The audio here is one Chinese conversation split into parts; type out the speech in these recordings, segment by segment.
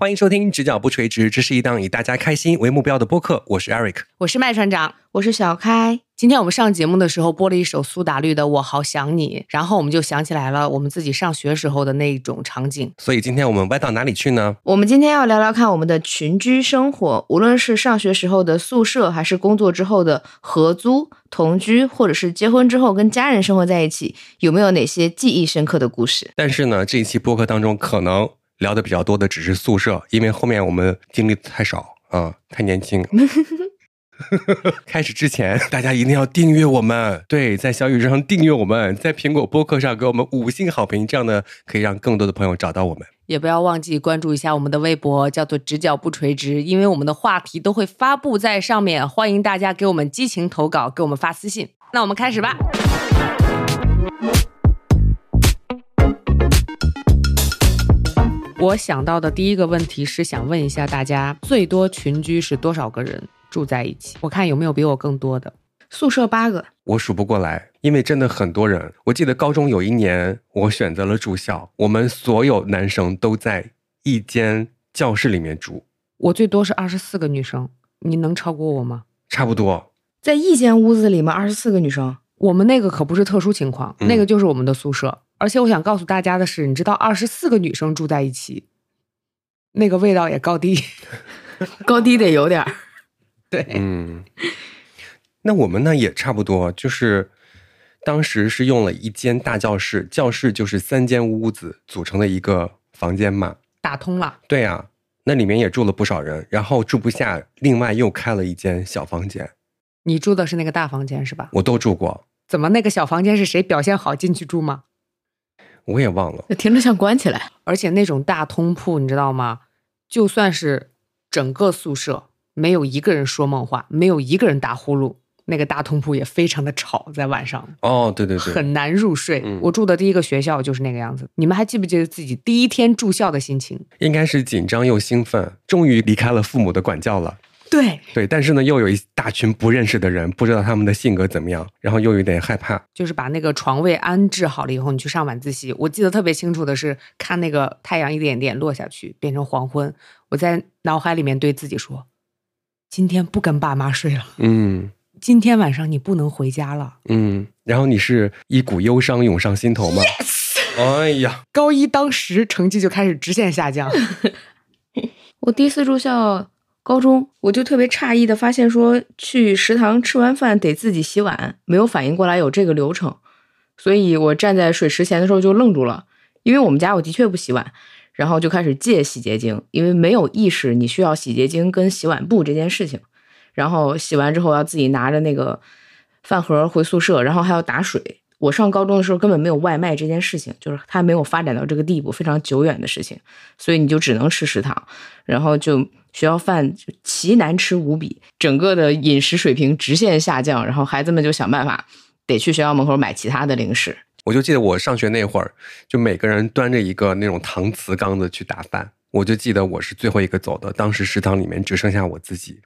欢迎收听《直角不垂直》，这是一档以大家开心为目标的播客。我是 Eric，我是麦船长，我是小开。今天我们上节目的时候播了一首苏打绿的《我好想你》，然后我们就想起来了我们自己上学时候的那种场景。所以今天我们歪到哪里去呢？我们今天要聊聊看我们的群居生活，无论是上学时候的宿舍，还是工作之后的合租、同居，或者是结婚之后跟家人生活在一起，有没有哪些记忆深刻的故事？但是呢，这一期播客当中可能。聊的比较多的只是宿舍，因为后面我们经历太少啊，太年轻。开始之前，大家一定要订阅我们，对，在小宇宙上订阅我们，在苹果播客上给我们五星好评，这样呢可以让更多的朋友找到我们。也不要忘记关注一下我们的微博，叫做“直角不垂直”，因为我们的话题都会发布在上面，欢迎大家给我们激情投稿，给我们发私信。那我们开始吧。我想到的第一个问题是想问一下大家，最多群居是多少个人住在一起？我看有没有比我更多的。宿舍八个，我数不过来，因为真的很多人。我记得高中有一年，我选择了住校，我们所有男生都在一间教室里面住。我最多是二十四个女生，你能超过我吗？差不多，在一间屋子里面，二十四个女生。我们那个可不是特殊情况，那个就是我们的宿舍。而且我想告诉大家的是，你知道二十四个女生住在一起，那个味道也高低，高低得有点儿。对，嗯，那我们呢也差不多，就是当时是用了一间大教室，教室就是三间屋子组成的一个房间嘛，打通了。对呀，那里面也住了不少人，然后住不下，另外又开了一间小房间。你住的是那个大房间是吧？我都住过。怎么那个小房间是谁表现好进去住吗？我也忘了，听着像关起来，而且那种大通铺，你知道吗？就算是整个宿舍没有一个人说梦话，没有一个人打呼噜，那个大通铺也非常的吵，在晚上。哦，对对对，很难入睡。我住的第一个学校就是那个样子。你们还记不记得自己第一天住校的心情？应该是紧张又兴奋，终于离开了父母的管教了。对对，但是呢，又有一大群不认识的人，不知道他们的性格怎么样，然后又有点害怕。就是把那个床位安置好了以后，你去上晚自习。我记得特别清楚的是，看那个太阳一点点落下去，变成黄昏。我在脑海里面对自己说：“今天不跟爸妈睡了。”嗯，今天晚上你不能回家了。嗯，然后你是一股忧伤涌上心头吗？Yes。哎呀，高一当时成绩就开始直线下降。我第一次住校。高中我就特别诧异的发现，说去食堂吃完饭得自己洗碗，没有反应过来有这个流程，所以我站在水池前的时候就愣住了，因为我们家我的确不洗碗，然后就开始借洗洁精，因为没有意识你需要洗洁精跟洗碗布这件事情，然后洗完之后要自己拿着那个饭盒回宿舍，然后还要打水。我上高中的时候根本没有外卖这件事情，就是它没有发展到这个地步，非常久远的事情，所以你就只能吃食堂，然后就学校饭就奇难吃无比，整个的饮食水平直线下降，然后孩子们就想办法得去学校门口买其他的零食。我就记得我上学那会儿，就每个人端着一个那种搪瓷缸子去打饭，我就记得我是最后一个走的，当时食堂里面只剩下我自己，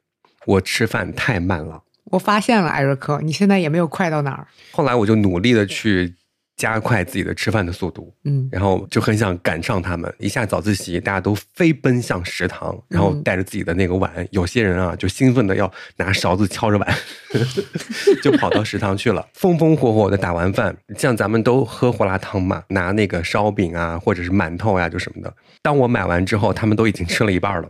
我吃饭太慢了。我发现了，艾瑞克，你现在也没有快到哪儿。后来我就努力的去加快自己的吃饭的速度，嗯，然后就很想赶上他们。一下早自习，大家都飞奔向食堂，然后带着自己的那个碗。有些人啊，就兴奋的要拿勺子敲着碗，就跑到食堂去了，风风火火的打完饭。像咱们都喝胡辣汤嘛，拿那个烧饼啊，或者是馒头呀，就什么的。当我买完之后，他们都已经吃了一半了。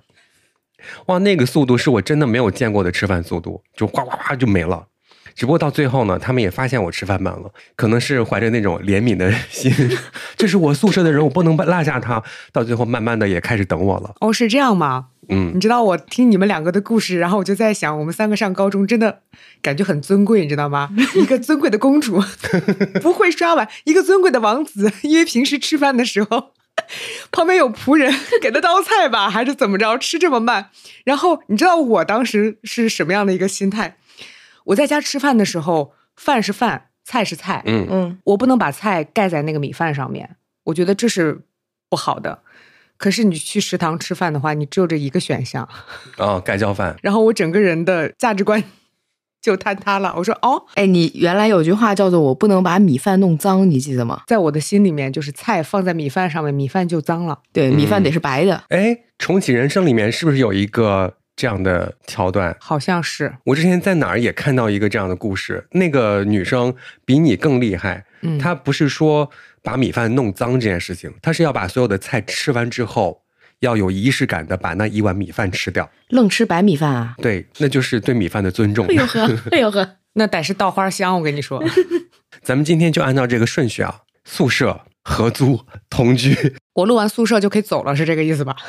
哇，那个速度是我真的没有见过的吃饭速度，就哗哗哗就没了。只不过到最后呢，他们也发现我吃饭慢了，可能是怀着那种怜悯的心，这是我宿舍的人，我不能落下他。到最后，慢慢的也开始等我了。哦，是这样吗？嗯，你知道我听你们两个的故事，然后我就在想，我们三个上高中真的感觉很尊贵，你知道吗？一个尊贵的公主 不会刷碗，一个尊贵的王子，因为平时吃饭的时候。旁边有仆人给他倒菜吧，还是怎么着？吃这么慢，然后你知道我当时是什么样的一个心态？我在家吃饭的时候，饭是饭，菜是菜，嗯嗯，我不能把菜盖在那个米饭上面，我觉得这是不好的。可是你去食堂吃饭的话，你只有这一个选项哦，盖浇饭。然后我整个人的价值观就坍塌了。我说哦，哎，你原来有句话叫做“我不能把米饭弄脏”，你记得吗？在我的心里面，就是菜放在米饭上面，米饭就脏了。对，米饭得是白的。哎，重启人生里面是不是有一个这样的桥段？好像是。我之前在哪儿也看到一个这样的故事，那个女生比你更厉害。嗯，她不是说把米饭弄脏这件事情，她是要把所有的菜吃完之后。要有仪式感的把那一碗米饭吃掉，愣吃白米饭啊？对，那就是对米饭的尊重。哎呦呵，哎呦呵，那得是稻花香，我跟你说。咱们今天就按照这个顺序啊，宿舍、合租、同居。我录完宿舍就可以走了，是这个意思吧？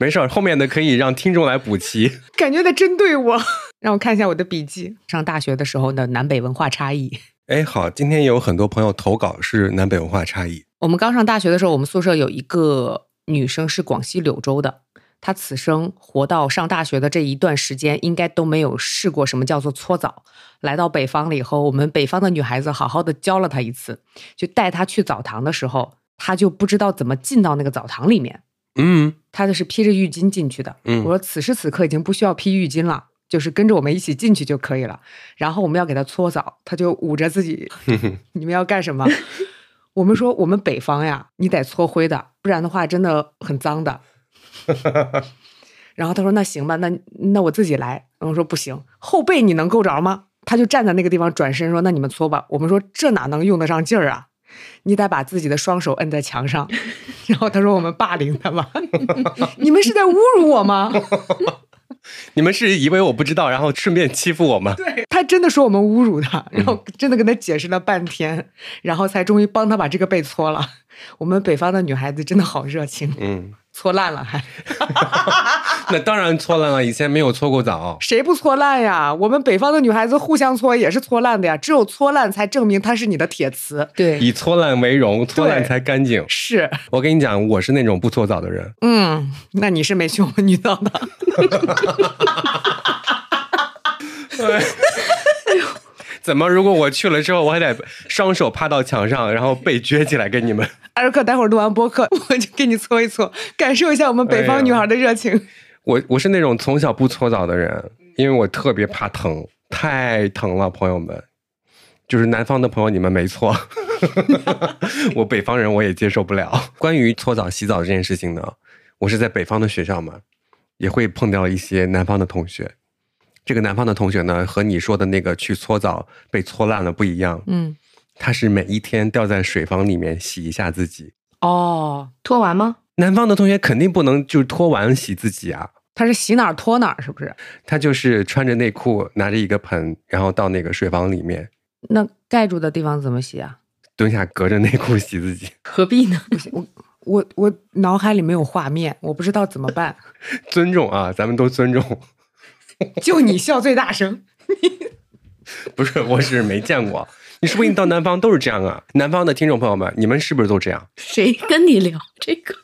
没事儿，后面的可以让听众来补齐。感觉在针对我，让我看一下我的笔记。上大学的时候的南北文化差异。哎，好，今天有很多朋友投稿是南北文化差异。我们刚上大学的时候，我们宿舍有一个女生是广西柳州的，她此生活到上大学的这一段时间，应该都没有试过什么叫做搓澡。来到北方了以后，我们北方的女孩子好好的教了她一次，就带她去澡堂的时候，她就不知道怎么进到那个澡堂里面。嗯，她就是披着浴巾进去的。嗯，我说此时此刻已经不需要披浴巾了，就是跟着我们一起进去就可以了。然后我们要给她搓澡，她就捂着自己。你们要干什么？我们说，我们北方呀，你得搓灰的，不然的话真的很脏的。然后他说：“那行吧，那那我自己来。”然后我说：“不行，后背你能够着吗？”他就站在那个地方，转身说：“那你们搓吧。”我们说：“这哪能用得上劲儿啊？你得把自己的双手摁在墙上。”然后他说：“我们霸凌他吧？你们是在侮辱我吗？”你们是以为我不知道，然后顺便欺负我吗？对他真的说我们侮辱他，然后真的跟他解释了半天，然后才终于帮他把这个背搓了。我们北方的女孩子真的好热情，嗯。搓烂了还？那当然搓烂了，以前没有搓过澡。谁不搓烂呀？我们北方的女孩子互相搓也是搓烂的呀。只有搓烂才证明它是你的铁瓷。对，以搓烂为荣，搓烂才干净。是我跟你讲，我是那种不搓澡的人。嗯，那你是没去我们女澡的。怎么？如果我去了之后，我还得双手趴到墙上，然后背撅起来给你们？艾瑞克，待会儿录完播客，我就给你搓一搓，感受一下我们北方女孩的热情。我我是那种从小不搓澡的人，因为我特别怕疼，太疼了。朋友们，就是南方的朋友，你们没错，我北方人我也接受不了。关于搓澡、洗澡这件事情呢，我是在北方的学校嘛，也会碰到一些南方的同学。这个南方的同学呢，和你说的那个去搓澡被搓烂了不一样。嗯，他是每一天掉在水房里面洗一下自己。哦，脱完吗？南方的同学肯定不能就脱完洗自己啊。他是洗哪儿脱哪儿，是不是？他就是穿着内裤，拿着一个盆，然后到那个水房里面。那盖住的地方怎么洗啊？蹲下，隔着内裤洗自己。何必呢？不行，我我我脑海里没有画面，我不知道怎么办。尊重啊，咱们都尊重。就你笑最大声，不是，我是没见过。你是不是你到南方都是这样啊？南方的听众朋友们，你们是不是都这样？谁跟你聊这个？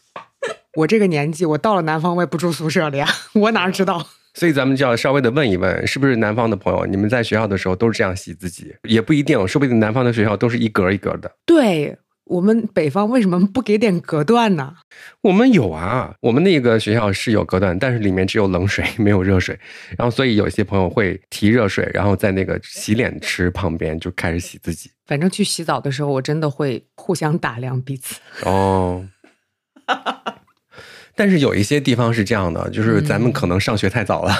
我这个年纪，我到了南方，我也不住宿舍了呀，我哪知道？所以咱们就要稍微的问一问，是不是南方的朋友，你们在学校的时候都是这样洗自己？也不一定，说不定南方的学校都是一格一格的。对。我们北方为什么不给点隔断呢？我们有啊，我们那个学校是有隔断，但是里面只有冷水，没有热水。然后，所以有些朋友会提热水，然后在那个洗脸池旁边就开始洗自己。反正去洗澡的时候，我真的会互相打量彼此。哦，但是有一些地方是这样的，就是咱们可能上学太早了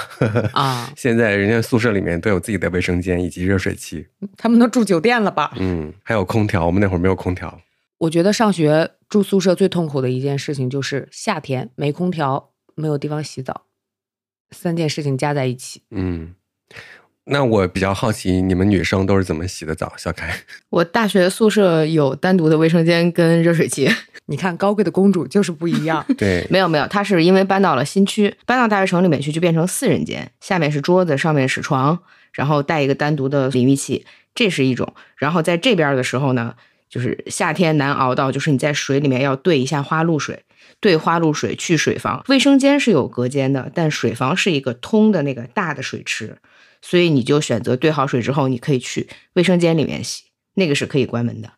啊。现在人家宿舍里面都有自己的卫生间以及热水器，他们都住酒店了吧？嗯，还有空调，我们那会儿没有空调。我觉得上学住宿舍最痛苦的一件事情就是夏天没空调，没有地方洗澡，三件事情加在一起。嗯，那我比较好奇，你们女生都是怎么洗的澡？小凯，我大学宿舍有单独的卫生间跟热水器。你看，高贵的公主就是不一样。对，没有没有，她是因为搬到了新区，搬到大学城里面去，就变成四人间，下面是桌子，上面是床，然后带一个单独的淋浴器，这是一种。然后在这边的时候呢。就是夏天难熬到，就是你在水里面要兑一下花露水，兑花露水去水房。卫生间是有隔间的，但水房是一个通的那个大的水池，所以你就选择兑好水之后，你可以去卫生间里面洗，那个是可以关门的。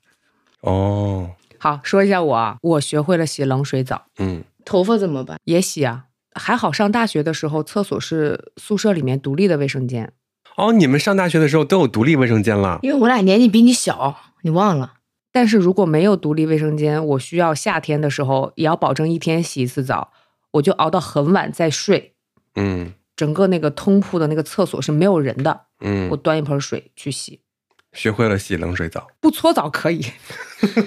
哦，好，说一下我，我学会了洗冷水澡。嗯，头发怎么办？也洗啊。还好上大学的时候，厕所是宿舍里面独立的卫生间。哦，你们上大学的时候都有独立卫生间了？因为我俩年纪比你小，你忘了。但是如果没有独立卫生间，我需要夏天的时候也要保证一天洗一次澡，我就熬到很晚再睡。嗯，整个那个通铺的那个厕所是没有人的。嗯，我端一盆水去洗。学会了洗冷水澡，不搓澡可以，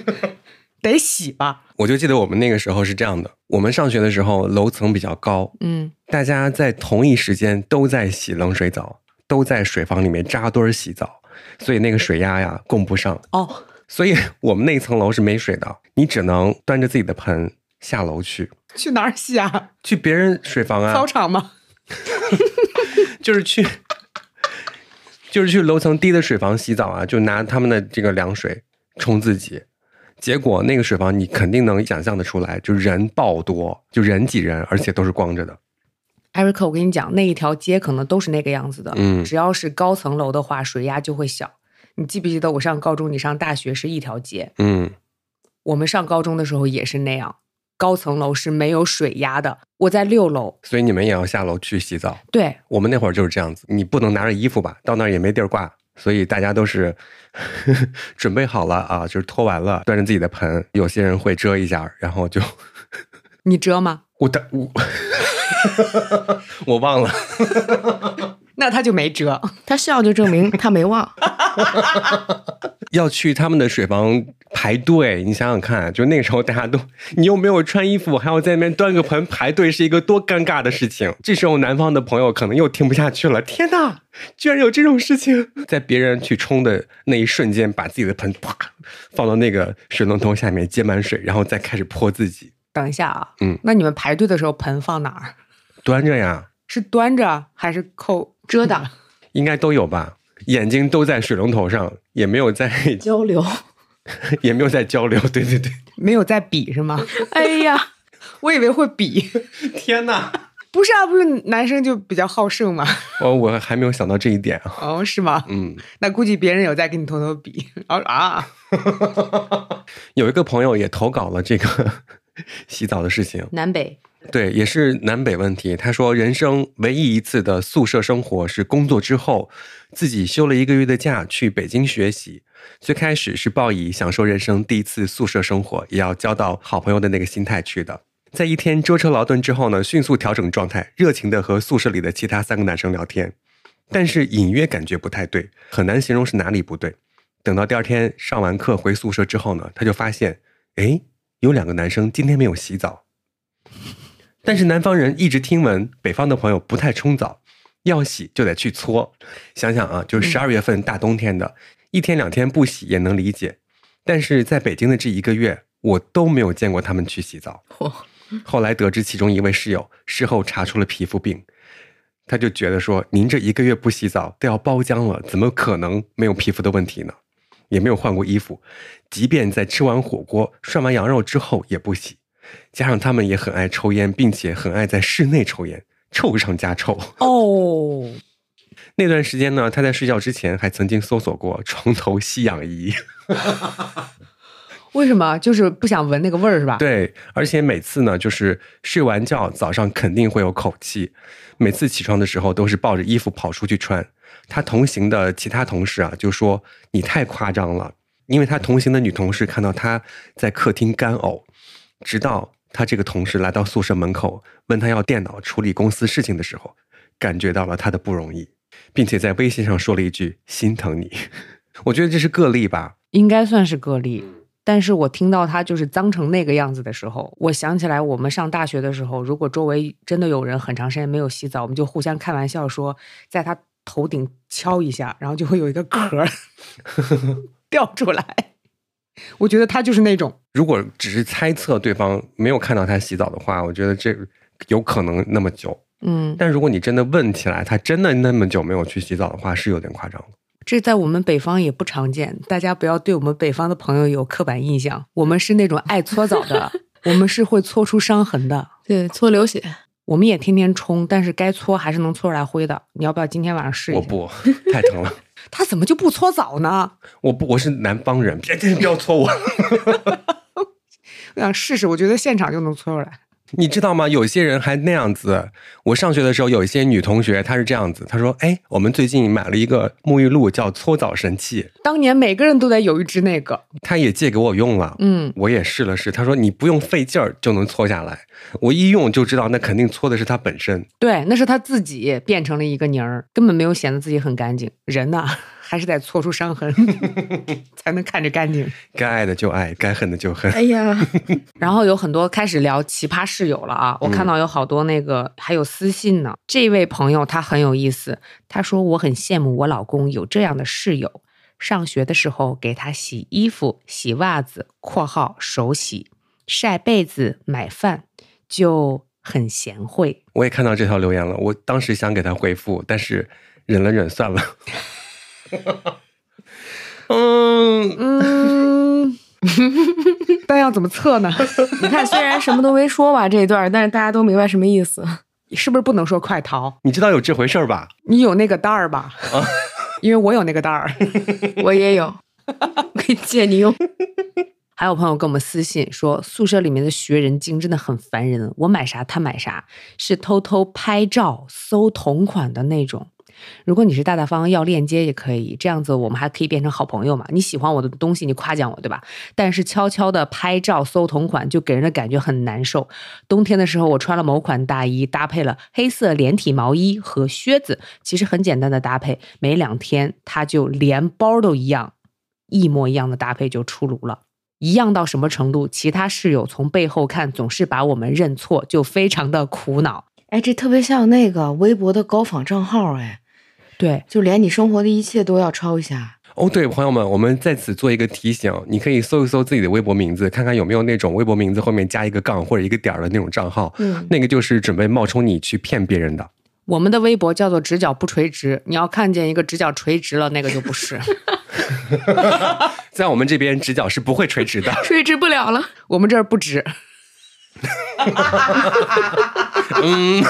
得洗吧。我就记得我们那个时候是这样的，我们上学的时候楼层比较高，嗯，大家在同一时间都在洗冷水澡，都在水房里面扎堆儿洗澡，所以那个水压呀供不上。哦。所以 我们那层楼是没水的，你只能端着自己的盆下楼去。去哪儿洗啊？去别人水房啊？操场吗？就是去，就是去楼层低的水房洗澡啊，就拿他们的这个凉水冲自己。结果那个水房你肯定能想象的出来，就人爆多，就人挤人，而且都是光着的。艾瑞克，我跟你讲，那一条街可能都是那个样子的。嗯，只要是高层楼的话，水压就会小。你记不记得我上高中，你上大学是一条街？嗯，我们上高中的时候也是那样，高层楼是没有水压的。我在六楼，所以你们也要下楼去洗澡。对，我们那会儿就是这样子，你不能拿着衣服吧，到那儿也没地儿挂，所以大家都是 准备好了啊，就是脱完了，端着自己的盆，有些人会遮一下，然后就你遮吗？我的我 我忘了。那他就没辙，他笑就证明他没忘。要去他们的水房排队，你想想看，就那个时候大家都，你又没有穿衣服，还要在那边端个盆排队，是一个多尴尬的事情。这时候南方的朋友可能又听不下去了，天哪，居然有这种事情！在别人去冲的那一瞬间，把自己的盆啪放到那个水龙头下面接满水，然后再开始泼自己。等一下啊，嗯，那你们排队的时候盆放哪儿？端着呀。是端着还是扣遮挡？应该都有吧。眼睛都在水龙头上，也没有在 交流，也没有在交流。对对对，没有在比是吗？哎呀，我以为会比。天哪！不是啊，不是男生就比较好胜吗？哦，我还没有想到这一点啊。哦，是吗？嗯，那估计别人有在跟你偷偷比。哦啊，有一个朋友也投稿了这个洗澡的事情。南北。对，也是南北问题。他说，人生唯一一次的宿舍生活是工作之后，自己休了一个月的假去北京学习。最开始是抱以享受人生第一次宿舍生活，也要交到好朋友的那个心态去的。在一天舟车劳顿之后呢，迅速调整状态，热情的和宿舍里的其他三个男生聊天。但是隐约感觉不太对，很难形容是哪里不对。等到第二天上完课回宿舍之后呢，他就发现，哎，有两个男生今天没有洗澡。但是南方人一直听闻北方的朋友不太冲澡，要洗就得去搓。想想啊，就是十二月份大冬天的，一天两天不洗也能理解。但是在北京的这一个月，我都没有见过他们去洗澡。后来得知其中一位室友事后查出了皮肤病，他就觉得说：“您这一个月不洗澡都要包浆了，怎么可能没有皮肤的问题呢？也没有换过衣服，即便在吃完火锅、涮完羊肉之后也不洗。”加上他们也很爱抽烟，并且很爱在室内抽烟，臭上加臭。哦，那段时间呢，他在睡觉之前还曾经搜索过床头吸氧仪。为什么？就是不想闻那个味儿，是吧？对，而且每次呢，就是睡完觉早上肯定会有口气，每次起床的时候都是抱着衣服跑出去穿。他同行的其他同事啊，就说你太夸张了，因为他同行的女同事看到他在客厅干呕。直到他这个同事来到宿舍门口，问他要电脑处理公司事情的时候，感觉到了他的不容易，并且在微信上说了一句“心疼你”。我觉得这是个例吧，应该算是个例。但是我听到他就是脏成那个样子的时候，我想起来我们上大学的时候，如果周围真的有人很长时间没有洗澡，我们就互相开玩笑说，在他头顶敲一下，然后就会有一个壳 掉出来。我觉得他就是那种，如果只是猜测对方没有看到他洗澡的话，我觉得这有可能那么久。嗯，但如果你真的问起来，他真的那么久没有去洗澡的话，是有点夸张这在我们北方也不常见，大家不要对我们北方的朋友有刻板印象。我们是那种爱搓澡的，我们是会搓出伤痕的，对，搓流血。我们也天天冲，但是该搓还是能搓出来灰的。你要不要今天晚上试一下？我不，太疼了。他怎么就不搓澡呢？我不，我是南方人，别不要搓我。我想试试，我觉得现场就能搓出来。你知道吗？有些人还那样子。我上学的时候，有一些女同学，她是这样子，她说：“哎，我们最近买了一个沐浴露，叫搓澡神器。当年每个人都得有一支那个，她也借给我用了。嗯，我也试了试。她说你不用费劲儿就能搓下来。我一用就知道，那肯定搓的是它本身。对，那是他自己变成了一个泥儿，根本没有显得自己很干净。人呢？” 还是得搓出伤痕，才能看着干净。该爱的就爱，该恨的就恨。哎呀，然后有很多开始聊奇葩室友了啊！我看到有好多那个还有私信呢。这位朋友他很有意思，他说我很羡慕我老公有这样的室友。上学的时候给他洗衣服、洗袜子（括号手洗）、晒被子、买饭，就很贤惠。我也看到这条留言了，我当时想给他回复，但是忍了忍算了。嗯 嗯，但要怎么测呢？你看，虽然什么都没说吧这一段，但是大家都明白什么意思。是不是不能说快逃？你知道有这回事吧？你有那个袋儿吧？啊因为我有那个袋儿，我也有，可以借你用。还有朋友跟我们私信说，宿舍里面的学人精真的很烦人，我买啥他买啥，是偷偷拍照搜同款的那种。如果你是大大方方要链接也可以，这样子我们还可以变成好朋友嘛？你喜欢我的东西，你夸奖我，对吧？但是悄悄的拍照搜同款，就给人的感觉很难受。冬天的时候，我穿了某款大衣，搭配了黑色连体毛衣和靴子，其实很简单的搭配，没两天它就连包都一样，一模一样的搭配就出炉了。一样到什么程度？其他室友从背后看，总是把我们认错，就非常的苦恼。哎，这特别像那个微博的高仿账号，哎。对，就连你生活的一切都要抄一下哦。对，朋友们，我们在此做一个提醒，你可以搜一搜自己的微博名字，看看有没有那种微博名字后面加一个杠或者一个点儿的那种账号。嗯，那个就是准备冒充你去骗别人的。我们的微博叫做“直角不垂直”，你要看见一个直角垂直了，那个就不是。在我们这边，直角是不会垂直的，垂直不了了。我们这儿不直。嗯嗯。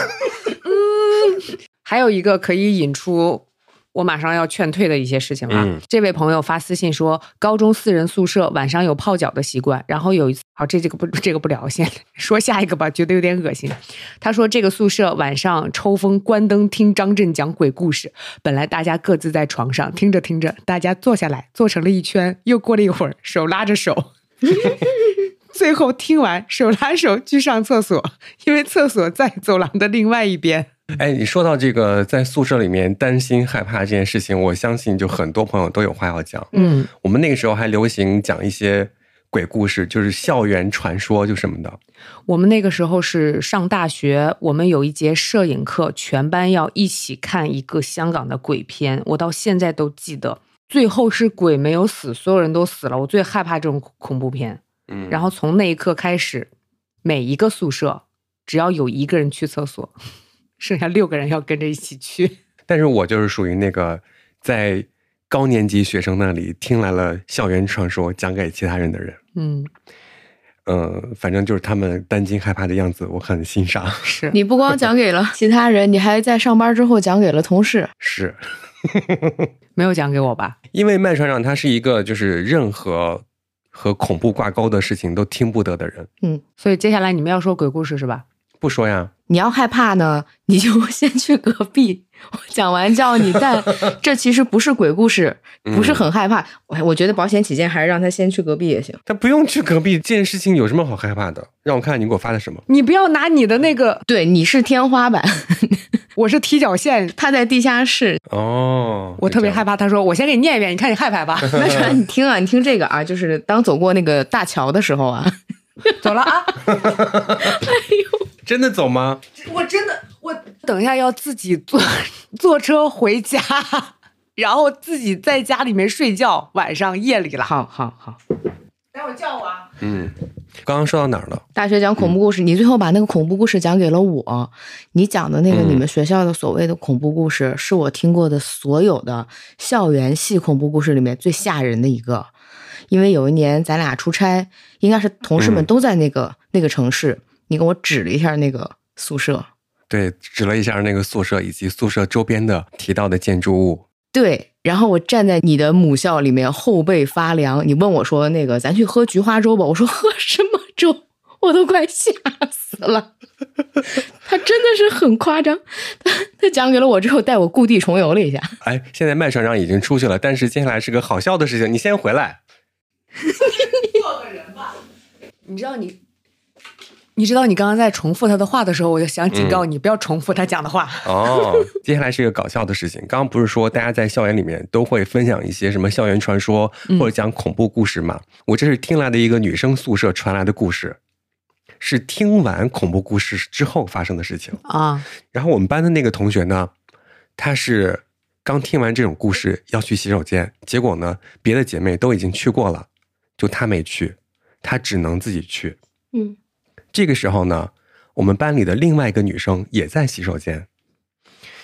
还有一个可以引出我马上要劝退的一些事情了。这位朋友发私信说，高中四人宿舍晚上有泡脚的习惯，然后有一次，好，这这个不这个不聊，先说下一个吧，觉得有点恶心。他说这个宿舍晚上抽风关灯听张震讲鬼故事，本来大家各自在床上听着听着，大家坐下来坐成了一圈，又过了一会儿，手拉着手，最后听完手拉手去上厕所，因为厕所在走廊的另外一边。哎，你说到这个在宿舍里面担心害怕这件事情，我相信就很多朋友都有话要讲。嗯，我们那个时候还流行讲一些鬼故事，就是校园传说就什么的。我们那个时候是上大学，我们有一节摄影课，全班要一起看一个香港的鬼片，我到现在都记得，最后是鬼没有死，所有人都死了。我最害怕这种恐怖片。嗯，然后从那一刻开始，每一个宿舍只要有一个人去厕所。剩下六个人要跟着一起去，但是我就是属于那个在高年级学生那里听来了校园传说讲给其他人的人。嗯，呃，反正就是他们担惊害怕的样子，我很欣赏。是你不光讲给了其他人，你还在上班之后讲给了同事。是，没有讲给我吧？因为麦船长他是一个就是任何和恐怖挂钩的事情都听不得的人。嗯，所以接下来你们要说鬼故事是吧？不说呀。你要害怕呢，你就先去隔壁，我讲完叫你。但这其实不是鬼故事，不是很害怕。我我觉得保险起见，还是让他先去隔壁也行。他不用去隔壁，这件事情有什么好害怕的？让我看看你给我发的什么。你不要拿你的那个，对，你是天花板，我是踢脚线，他在地下室。哦，我特别害怕。他说：“我先给你念一遍，你看你害怕吧。”那啥，你听啊，你听这个啊，就是当走过那个大桥的时候啊。走了啊！哎呦，真的走吗？我真的，我等一下要自己坐 坐车回家，然后自己在家里面睡觉，晚上夜里了。好好好，待会儿叫我啊。嗯，刚刚说到哪儿了？大学讲恐怖故事，你最后把那个恐怖故事讲给了我。你讲的那个你们学校的所谓的恐怖故事，是我听过的所有的校园系恐怖故事里面最吓人的一个。因为有一年咱俩出差，应该是同事们都在那个那个城市，你给我指了一下那个宿舍，对，指了一下那个宿舍以及宿舍周边的提到的建筑物，对，然后我站在你的母校里面，后背发凉。你问我说：“那个，咱去喝菊花粥吧？”我说：“喝什么粥？我都快吓死了。他真的是很夸张，他他讲给了我之后，带我故地重游了一下。哎，现在麦船长已经出去了，但是接下来是个好笑的事情，你先回来。你知道你。你知道你刚刚在重复他的话的时候，我就想警告你不要重复他讲的话。哦，接下来是一个搞笑的事情。刚刚不是说大家在校园里面都会分享一些什么校园传说或者讲恐怖故事吗？我这是听来的一个女生宿舍传来的故事，是听完恐怖故事之后发生的事情啊。然后我们班的那个同学呢，他是刚听完这种故事要去洗手间，结果呢，别的姐妹都已经去过了，就他没去，她只能自己去。嗯。这个时候呢，我们班里的另外一个女生也在洗手间。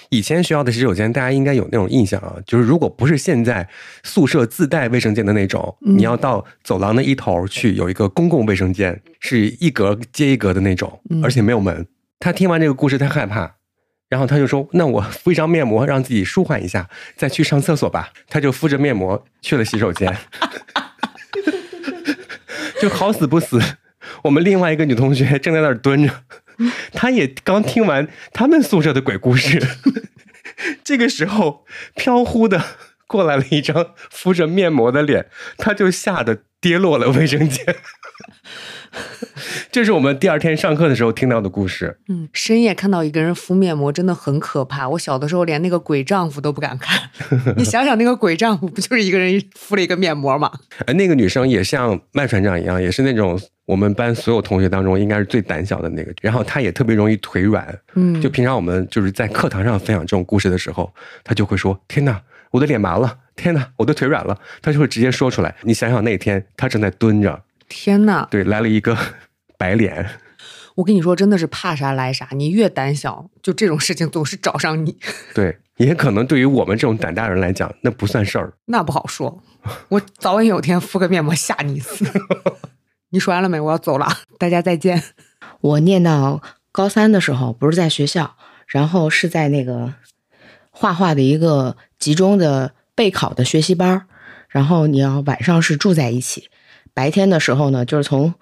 以前学校的洗手间，大家应该有那种印象啊，就是如果不是现在宿舍自带卫生间的那种，你要到走廊的一头去有一个公共卫生间，是一格接一格的那种，而且没有门。他听完这个故事，他害怕，然后他就说：“那我敷一张面膜，让自己舒缓一下，再去上厕所吧。”他就敷着面膜去了洗手间，就好死不死。我们另外一个女同学正在那儿蹲着，她也刚听完他们宿舍的鬼故事。这个时候，飘忽的过来了一张敷着面膜的脸，她就吓得跌落了卫生间。这是我们第二天上课的时候听到的故事。嗯，深夜看到一个人敷面膜真的很可怕。我小的时候连那个鬼丈夫都不敢看。你想想，那个鬼丈夫不就是一个人敷了一个面膜吗？哎，那个女生也像麦船长一样，也是那种我们班所有同学当中应该是最胆小的那个。然后她也特别容易腿软。嗯，就平常我们就是在课堂上分享这种故事的时候，她就会说：“天哪，我的脸麻了！天哪，我的腿软了！”她就会直接说出来。你想想那天她正在蹲着。天呐！对，来了一个 白脸。我跟你说，真的是怕啥来啥。你越胆小，就这种事情总是找上你。对，也可能对于我们这种胆大人来讲，那不算事儿。那不好说。我早晚有天敷个面膜吓你一次。你说完了没？我要走了，大家再见。我念到高三的时候，不是在学校，然后是在那个画画的一个集中的备考的学习班然后你要晚上是住在一起。白天的时候呢，就是从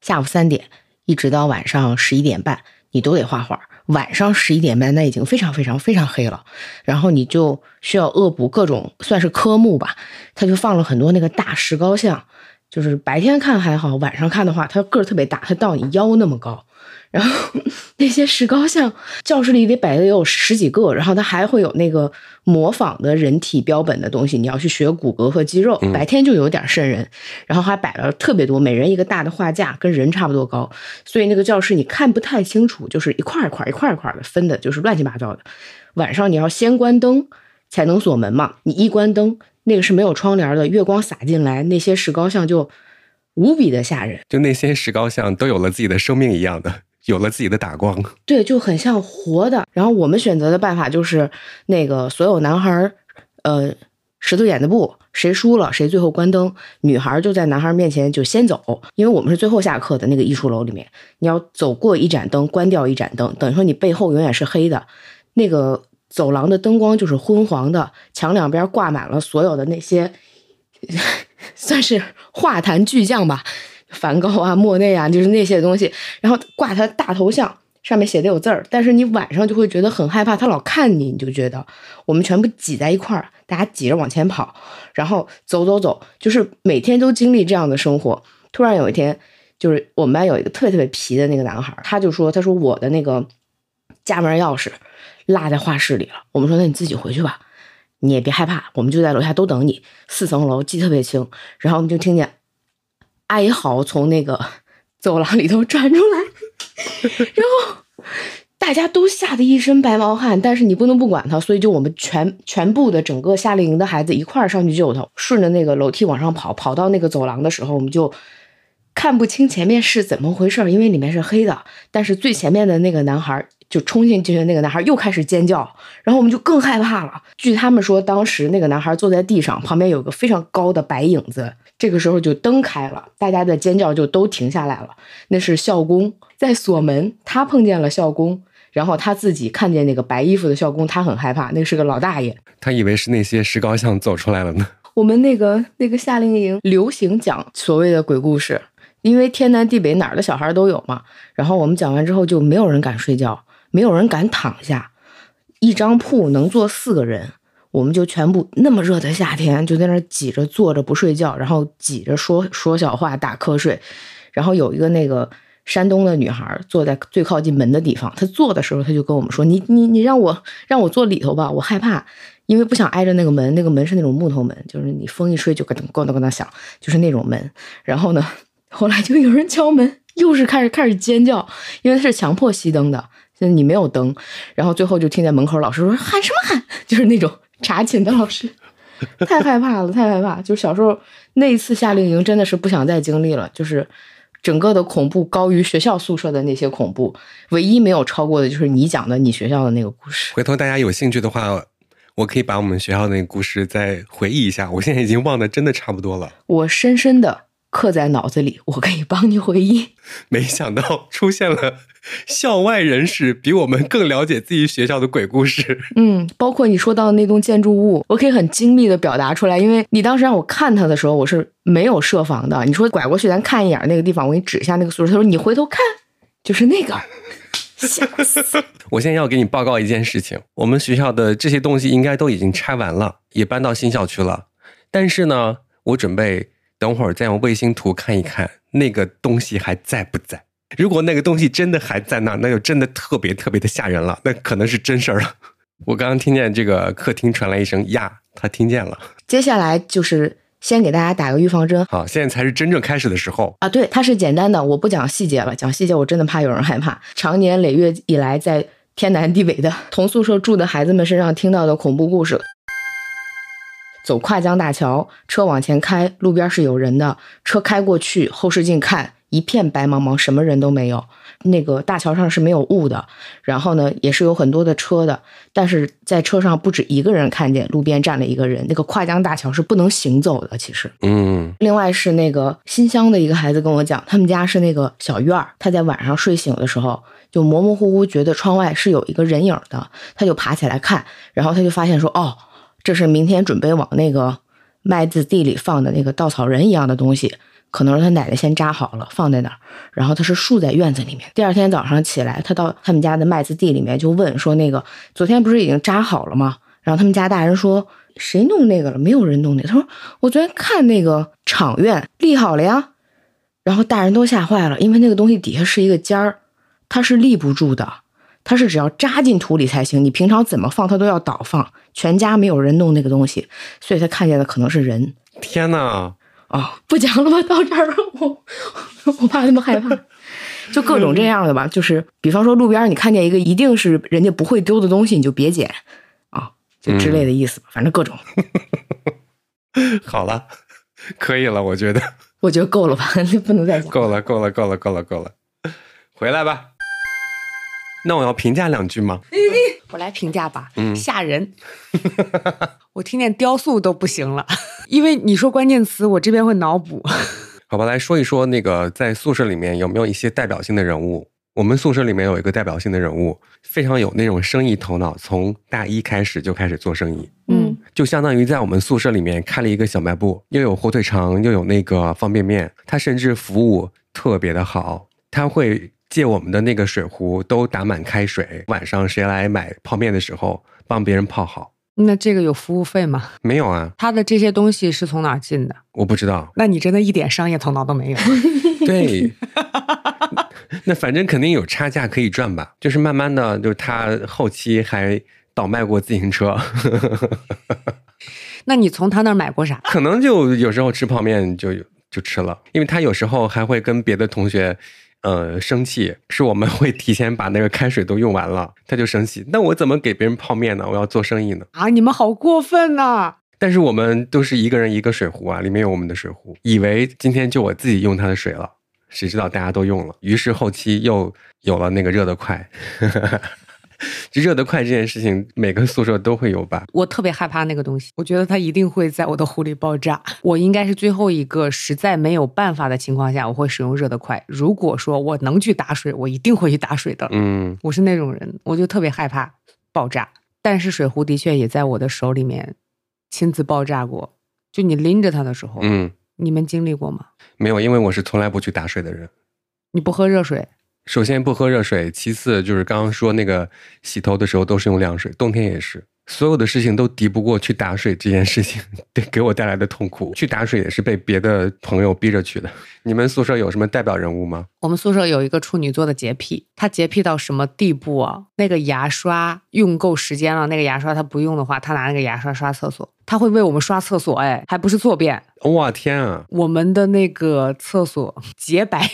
下午三点一直到晚上十一点半，你都得画画。晚上十一点半，那已经非常非常非常黑了，然后你就需要恶补各种算是科目吧。他就放了很多那个大石膏像，就是白天看还好，晚上看的话，它个儿特别大，它到你腰那么高。然后 那些石膏像，教室里得摆的有十几个，然后它还会有那个模仿的人体标本的东西，你要去学骨骼和肌肉。白天就有点瘆人，然后还摆了特别多，每人一个大的画架，跟人差不多高，所以那个教室你看不太清楚，就是一块一块一块一块的分的，就是乱七八糟的。晚上你要先关灯才能锁门嘛，你一关灯，那个是没有窗帘的，月光洒进来，那些石膏像就无比的吓人，就那些石膏像都有了自己的生命一样的。有了自己的打光，对，就很像活的。然后我们选择的办法就是，那个所有男孩呃，石头剪子布，谁输了谁最后关灯。女孩就在男孩面前就先走，因为我们是最后下课的那个艺术楼里面，你要走过一盏灯，关掉一盏灯，等于说你背后永远是黑的。那个走廊的灯光就是昏黄的，墙两边挂满了所有的那些，算是画坛巨匠吧。梵高啊，莫内啊，就是那些东西，然后挂他大头像，上面写的有字儿，但是你晚上就会觉得很害怕，他老看你，你就觉得我们全部挤在一块儿，大家挤着往前跑，然后走走走，就是每天都经历这样的生活。突然有一天，就是我们班有一个特别特别皮的那个男孩，他就说：“他说我的那个家门钥匙落在画室里了。”我们说：“那你自己回去吧，你也别害怕，我们就在楼下都等你。”四层楼记特别清，然后我们就听见。哀嚎从那个 走廊里头传出来，然后大家都吓得一身白毛汗，但是你不能不管他，所以就我们全全部的整个夏令营的孩子一块儿上去救他，顺着那个楼梯往上跑，跑到那个走廊的时候，我们就看不清前面是怎么回事，因为里面是黑的。但是最前面的那个男孩就冲进去的那个男孩又开始尖叫，然后我们就更害怕了。据他们说，当时那个男孩坐在地上，旁边有个非常高的白影子。这个时候就灯开了，大家的尖叫就都停下来了。那是校工在锁门，他碰见了校工，然后他自己看见那个白衣服的校工，他很害怕。那是个老大爷，他以为是那些石膏像走出来了呢。我们那个那个夏令营流行讲所谓的鬼故事，因为天南地北哪儿的小孩都有嘛。然后我们讲完之后，就没有人敢睡觉，没有人敢躺下。一张铺能坐四个人，我们就全部那么热的夏天，就在那挤着坐着不睡觉，然后挤着说说小话打瞌睡。然后有一个那个山东的女孩坐在最靠近门的地方，她坐的时候，她就跟我们说：“你你你让我让我坐里头吧，我害怕，因为不想挨着那个门。那个门是那种木头门，就是你风一吹就咯噔咯噔咯噔响，就是那种门。然后呢，后来就有人敲门，又是开始开始尖叫，因为是强迫熄灯的。”你没有灯，然后最后就听见门口老师说喊什么喊，就是那种查寝的老师，太害怕了，太害怕。就小时候那一次夏令营，真的是不想再经历了。就是整个的恐怖高于学校宿舍的那些恐怖，唯一没有超过的就是你讲的你学校的那个故事。回头大家有兴趣的话，我可以把我们学校那个故事再回忆一下。我现在已经忘得真的差不多了。我深深的。刻在脑子里，我可以帮你回忆。没想到出现了校外人士比我们更了解自己学校的鬼故事。嗯，包括你说到的那栋建筑物，我可以很精密的表达出来。因为你当时让我看它的时候，我是没有设防的。你说拐过去咱看一眼那个地方，我给你指一下那个宿舍。他说你回头看，就是那个。吓死！我现在要给你报告一件事情：我们学校的这些东西应该都已经拆完了，也搬到新校区了。但是呢，我准备。等会儿再用卫星图看一看那个东西还在不在。如果那个东西真的还在那，那就真的特别特别的吓人了，那可能是真事儿了。我刚刚听见这个客厅传来一声呀，他听见了。接下来就是先给大家打个预防针。好，现在才是真正开始的时候啊。对，它是简单的，我不讲细节了，讲细节我真的怕有人害怕。长年累月以来，在天南地北的同宿舍住的孩子们身上听到的恐怖故事。走跨江大桥，车往前开，路边是有人的。车开过去，后视镜看，一片白茫茫，什么人都没有。那个大桥上是没有雾的，然后呢，也是有很多的车的，但是在车上不止一个人看见，路边站了一个人。那个跨江大桥是不能行走的，其实。嗯。另外是那个新乡的一个孩子跟我讲，他们家是那个小院儿，他在晚上睡醒的时候，就模模糊糊觉得窗外是有一个人影的，他就爬起来看，然后他就发现说，哦。这是明天准备往那个麦子地里放的那个稻草人一样的东西，可能是他奶奶先扎好了放在那儿，然后他是竖在院子里面。第二天早上起来，他到他们家的麦子地里面就问说：“那个昨天不是已经扎好了吗？”然后他们家大人说：“谁弄那个了？没有人弄那。”他说：“我昨天看那个场院立好了呀。”然后大人都吓坏了，因为那个东西底下是一个尖儿，它是立不住的。它是只要扎进土里才行，你平常怎么放它都要倒放。全家没有人弄那个东西，所以他看见的可能是人。天哪！啊，不讲了吧？到这儿了，我我怕他们害怕。就各种这样的吧，就是比方说路边你看见一个一定是人家不会丢的东西，你就别捡啊，就之类的意思。反正各种。好了，可以了，我觉得。我觉得够了吧？不能再讲。够了，够了，够了，够了，够了。回来吧。那我要评价两句吗？我来评价吧。嗯，吓人。我听见雕塑都不行了，因为你说关键词，我这边会脑补。好吧，来说一说那个在宿舍里面有没有一些代表性的人物？我们宿舍里面有一个代表性的人物，非常有那种生意头脑，从大一开始就开始做生意。嗯，就相当于在我们宿舍里面开了一个小卖部，又有火腿肠，又有那个方便面。他甚至服务特别的好，他会。借我们的那个水壶都打满开水，晚上谁来买泡面的时候帮别人泡好。那这个有服务费吗？没有啊。他的这些东西是从哪儿进的？我不知道。那你真的一点商业头脑都没有。对。那反正肯定有差价可以赚吧？就是慢慢的，就是他后期还倒卖过自行车。那你从他那儿买过啥？可能就有时候吃泡面就就吃了，因为他有时候还会跟别的同学。呃，生气是我们会提前把那个开水都用完了，他就生气。那我怎么给别人泡面呢？我要做生意呢。啊，你们好过分呐！但是我们都是一个人一个水壶啊，里面有我们的水壶，以为今天就我自己用他的水了，谁知道大家都用了。于是后期又有了那个热得快。热得快这件事情，每个宿舍都会有吧？我特别害怕那个东西，我觉得它一定会在我的壶里爆炸。我应该是最后一个，实在没有办法的情况下，我会使用热得快。如果说我能去打水，我一定会去打水的。嗯，我是那种人，我就特别害怕爆炸。但是水壶的确也在我的手里面亲自爆炸过。就你拎着它的时候，嗯，你们经历过吗？没有，因为我是从来不去打水的人。你不喝热水？首先不喝热水，其次就是刚刚说那个洗头的时候都是用凉水，冬天也是。所有的事情都敌不过去打水这件事情，对给我带来的痛苦。去打水也是被别的朋友逼着去的。你们宿舍有什么代表人物吗？我们宿舍有一个处女座的洁癖，他洁癖到什么地步啊？那个牙刷用够时间了，那个牙刷他不用的话，他拿那个牙刷刷厕所，他会为我们刷厕所，哎，还不是坐便。哇天啊！我们的那个厕所洁白。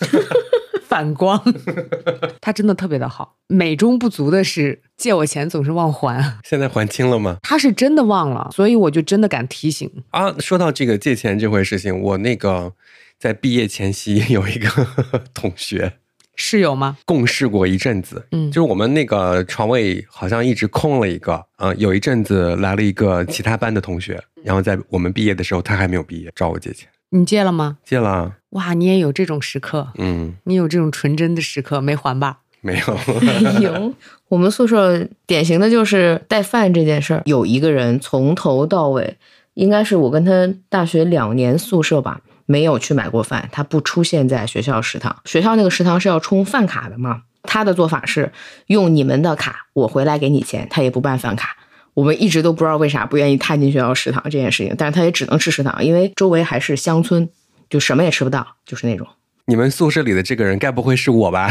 反光，他真的特别的好。美中不足的是，借我钱总是忘还。现在还清了吗？他是真的忘了，所以我就真的敢提醒啊。说到这个借钱这回事情，我那个在毕业前夕有一个 同学室友吗？共事过一阵子，嗯，就是我们那个床位好像一直空了一个啊。有一阵子来了一个其他班的同学，然后在我们毕业的时候，他还没有毕业，找我借钱。你借了吗？借了。哇，你也有这种时刻，嗯，你有这种纯真的时刻，没还吧？没有，有。我们宿舍典型的就是带饭这件事儿，有一个人从头到尾，应该是我跟他大学两年宿舍吧，没有去买过饭，他不出现在学校食堂。学校那个食堂是要充饭卡的嘛？他的做法是用你们的卡，我回来给你钱，他也不办饭卡。我们一直都不知道为啥不愿意踏进学校食堂这件事情，但是他也只能吃食堂，因为周围还是乡村。就什么也吃不到，就是那种。你们宿舍里的这个人，该不会是我吧？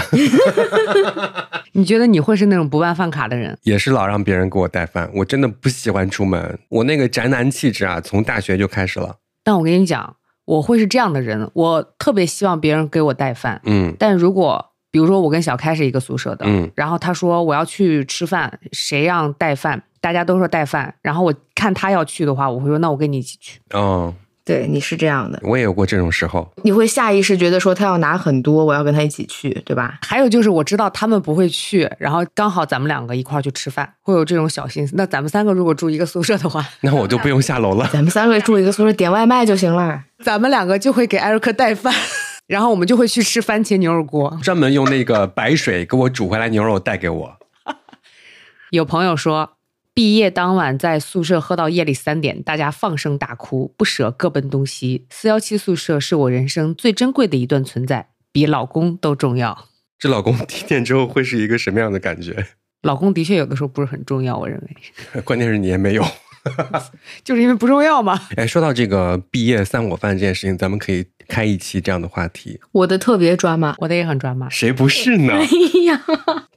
你觉得你会是那种不办饭卡的人？也是老让别人给我带饭。我真的不喜欢出门，我那个宅男气质啊，从大学就开始了。但我跟你讲，我会是这样的人，我特别希望别人给我带饭。嗯，但如果比如说我跟小开是一个宿舍的，嗯，然后他说我要去吃饭，谁让带饭？大家都说带饭，然后我看他要去的话，我会说那我跟你一起去。哦。对，你是这样的，我也有过这种时候。你会下意识觉得说他要拿很多，我要跟他一起去，对吧？还有就是我知道他们不会去，然后刚好咱们两个一块儿去吃饭，会有这种小心思。那咱们三个如果住一个宿舍的话，那我就不用下楼了。咱们三个住一个宿舍，点外卖就行了。咱们两个就会给艾瑞克带饭，然后我们就会去吃番茄牛肉锅，专门用那个白水给我煮回来牛肉带给我。有朋友说。毕业当晚在宿舍喝到夜里三点，大家放声大哭，不舍各奔东西。四幺七宿舍是我人生最珍贵的一段存在，比老公都重要。这老公听见之后会是一个什么样的感觉？老公的确有的时候不是很重要，我认为。关键是你也没有。就是因为不重要嘛。哎，说到这个毕业散伙饭这件事情，咱们可以开一期这样的话题。我的特别抓马，我的也很抓马，谁不是呢？哎呀，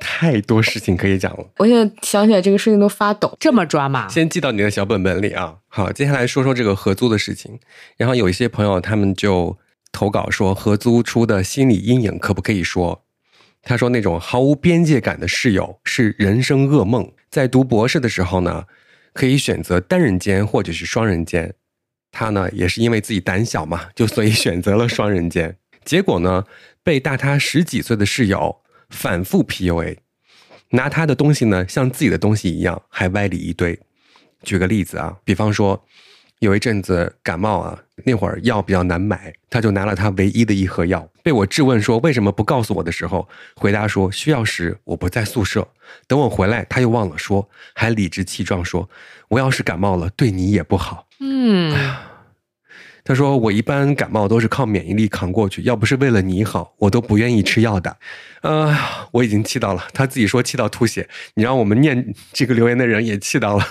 太多事情可以讲了。我现在想起来这个事情都发抖，这么抓马，先记到你的小本本里啊。好，接下来说说这个合租的事情。然后有一些朋友他们就投稿说，合租出的心理阴影可不可以说？他说那种毫无边界感的室友是人生噩梦。在读博士的时候呢。可以选择单人间或者是双人间，他呢也是因为自己胆小嘛，就所以选择了双人间。结果呢，被大他十几岁的室友反复 PUA，拿他的东西呢像自己的东西一样，还歪理一堆。举个例子啊，比方说。有一阵子感冒啊，那会儿药比较难买，他就拿了他唯一的一盒药。被我质问说为什么不告诉我的时候，回答说需要时我不在宿舍，等我回来他又忘了说，还理直气壮说我要是感冒了对你也不好。嗯，他说我一般感冒都是靠免疫力扛过去，要不是为了你好，我都不愿意吃药的。呃，我已经气到了，他自己说气到吐血，你让我们念这个留言的人也气到了。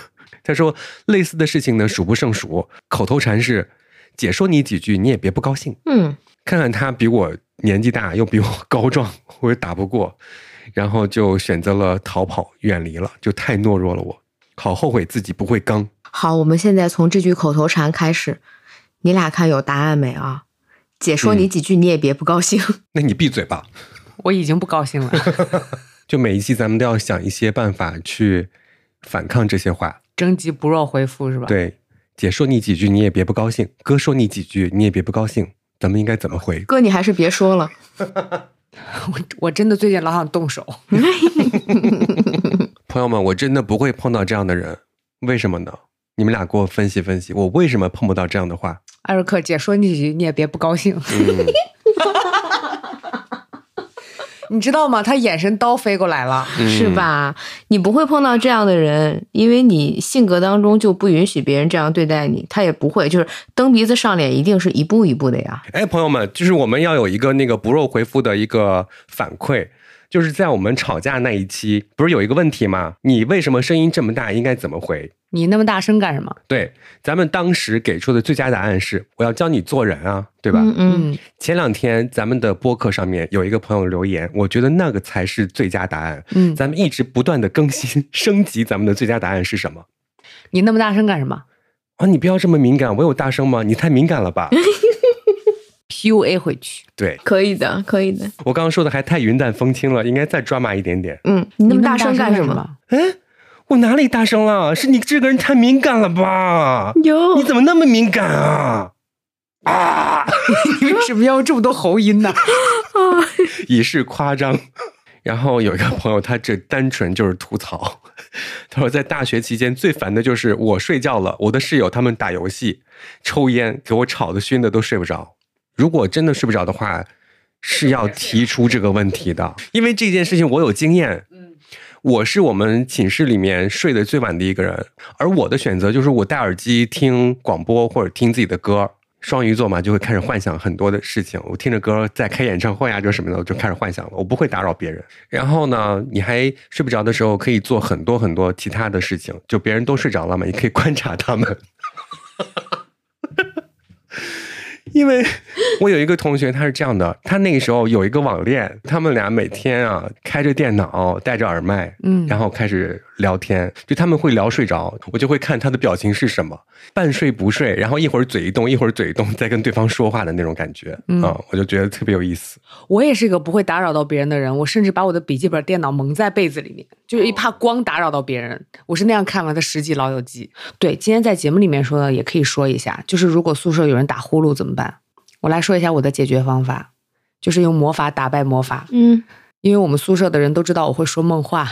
他说：“类似的事情呢，数不胜数。口头禅是，姐说你几句，你也别不高兴。嗯，看看他比我年纪大，又比我高壮，我也打不过，然后就选择了逃跑，远离了，就太懦弱了。我好后悔自己不会刚。好，我们现在从这句口头禅开始，你俩看有答案没啊？姐说你几句，你也别不高兴。那你闭嘴吧。我已经不高兴了。就每一期咱们都要想一些办法去反抗这些话。”征集不若回复是吧？对，姐说你几句你也别不高兴，哥说你几句你也别不高兴，咱们应该怎么回？哥，你还是别说了，我我真的最近老想动手。朋友们，我真的不会碰到这样的人，为什么呢？你们俩给我分析分析，我为什么碰不到这样的话？艾瑞克，姐说你几句你也别不高兴。你知道吗？他眼神刀飞过来了，是吧？你不会碰到这样的人，因为你性格当中就不允许别人这样对待你。他也不会，就是蹬鼻子上脸，一定是一步一步的呀。哎，朋友们，就是我们要有一个那个不肉回复的一个反馈，就是在我们吵架那一期，不是有一个问题吗？你为什么声音这么大？应该怎么回？你那么大声干什么？对，咱们当时给出的最佳答案是：我要教你做人啊，对吧？嗯。前两天咱们的播客上面有一个朋友留言，我觉得那个才是最佳答案。嗯，咱们一直不断的更新 升级，咱们的最佳答案是什么？你那么大声干什么？啊，你不要这么敏感，我有大声吗？你太敏感了吧 ？PUA 回去。对，可以的，可以的。我刚刚说的还太云淡风轻了，应该再抓马一点点。嗯，你那么大声干什么？嗯。我哪里大声了？是你这个人太敏感了吧？哟你怎么那么敏感啊？啊！你为什么要这么多喉音呢？啊以示夸张。然后有一个朋友，他这单纯就是吐槽。他说，在大学期间最烦的就是我睡觉了，我的室友他们打游戏、抽烟，给我吵得熏的都睡不着。如果真的睡不着的话，是要提出这个问题的，因为这件事情我有经验。我是我们寝室里面睡得最晚的一个人，而我的选择就是我戴耳机听广播或者听自己的歌。双鱼座嘛，就会开始幻想很多的事情。我听着歌在开演唱会啊，就什么的，我就开始幻想了。我不会打扰别人。然后呢，你还睡不着的时候，可以做很多很多其他的事情。就别人都睡着了嘛，你可以观察他们。因为 我有一个同学，他是这样的，他那个时候有一个网恋，他们俩每天啊开着电脑，戴着耳麦，嗯，然后开始聊天，就他们会聊睡着，我就会看他的表情是什么，半睡不睡，然后一会儿嘴一动，一会儿嘴一动，在跟对方说话的那种感觉，啊，我就觉得特别有意思。我也是一个不会打扰到别人的人，我甚至把我的笔记本电脑蒙在被子里面，就是一怕光打扰到别人。我是那样看完的十集《老友记》。对，今天在节目里面说的也可以说一下，就是如果宿舍有人打呼噜怎么办？我来说一下我的解决方法，就是用魔法打败魔法。嗯，因为我们宿舍的人都知道我会说梦话。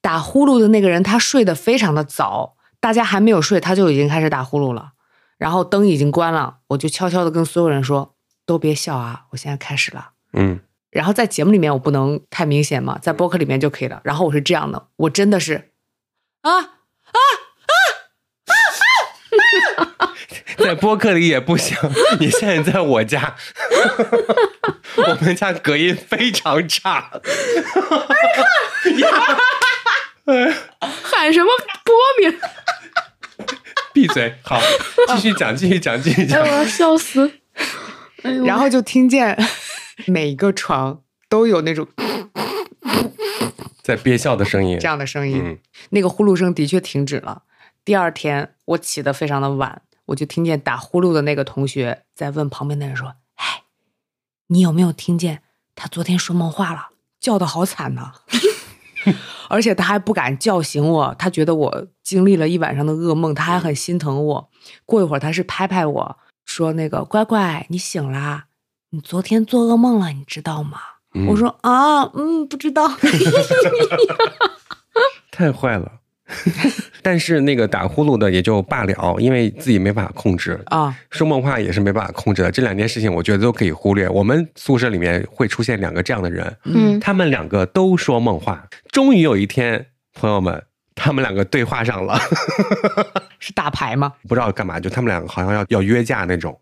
打呼噜的那个人他睡得非常的早，大家还没有睡他就已经开始打呼噜了，然后灯已经关了，我就悄悄的跟所有人说：“都别笑啊，我现在开始了。”嗯，然后在节目里面我不能太明显嘛，在播客里面就可以了。然后我是这样的，我真的是啊啊啊啊啊！在播客里也不行。你现在在我家，我们家隔音非常差。喊什么波名？闭嘴！好，继续讲，继续讲，继续讲。我要笑死！然后就听见每个床都有那种在憋笑的声音，这样的声音。那个呼噜声的确停止了。第二天我起得非常的晚。我就听见打呼噜的那个同学在问旁边的人说：“哎，你有没有听见他昨天说梦话了？叫的好惨呢，而且他还不敢叫醒我，他觉得我经历了一晚上的噩梦，他还很心疼我。过一会儿他是拍拍我说：‘那个乖乖，你醒啦，你昨天做噩梦了，你知道吗？’我说：‘啊，嗯，不知道。’太坏了。” 但是那个打呼噜的也就罢了，因为自己没办法控制啊。说梦话也是没办法控制的，这两件事情我觉得都可以忽略。我们宿舍里面会出现两个这样的人，嗯，他们两个都说梦话。终于有一天，朋友们，他们两个对话上了，是打牌吗？不知道干嘛，就他们两个好像要要约架那种，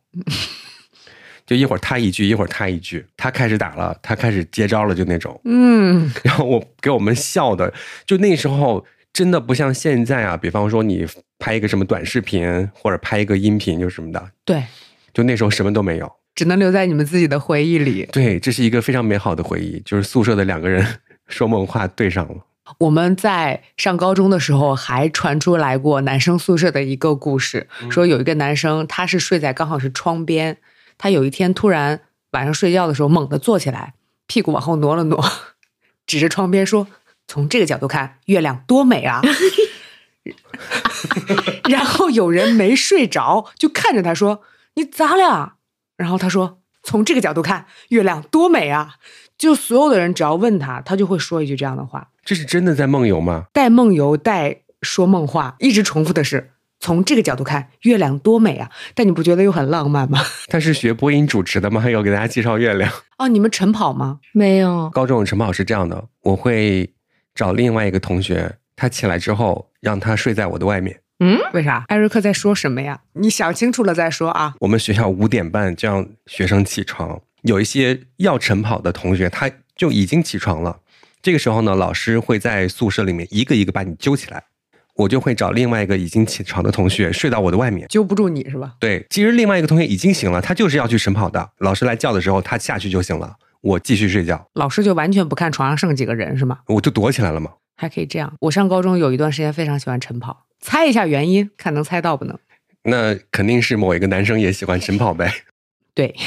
就一会儿他一句，一会儿他一句，他开始打了，他开始接招了，就那种，嗯。然后我给我们笑的，就那时候。真的不像现在啊！比方说你拍一个什么短视频，或者拍一个音频，就什么的。对，就那时候什么都没有，只能留在你们自己的回忆里。对，这是一个非常美好的回忆，就是宿舍的两个人 说梦话对上了。我们在上高中的时候还传出来过男生宿舍的一个故事，说有一个男生他是睡在刚好是窗边，他有一天突然晚上睡觉的时候猛地坐起来，屁股往后挪了挪，指着窗边说。从这个角度看，月亮多美啊！然后有人没睡着，就看着他说：“你咋了？”然后他说：“从这个角度看，月亮多美啊！”就所有的人只要问他，他就会说一句这样的话。这是真的在梦游吗？带梦游，带说梦话，一直重复的是：“从这个角度看，月亮多美啊！但你不觉得又很浪漫吗？他是学播音主持的吗？还有给大家介绍月亮哦？你们晨跑吗？没有。高中晨跑是这样的，我会找另外一个同学，他起来之后让他睡在我的外面。嗯？为啥？艾瑞克在说什么呀？你想清楚了再说啊。我们学校五点半就让学生起床，有一些要晨跑的同学他就已经起床了。这个时候呢，老师会在宿舍里面一个一个把你揪起来。我就会找另外一个已经起床的同学睡到我的外面，揪不住你是吧？对，其实另外一个同学已经醒了，他就是要去晨跑的。老师来叫的时候，他下去就行了，我继续睡觉。老师就完全不看床上剩几个人是吗？我就躲起来了嘛。还可以这样。我上高中有一段时间非常喜欢晨跑，猜一下原因，看能猜到不能？那肯定是某一个男生也喜欢晨跑呗。对。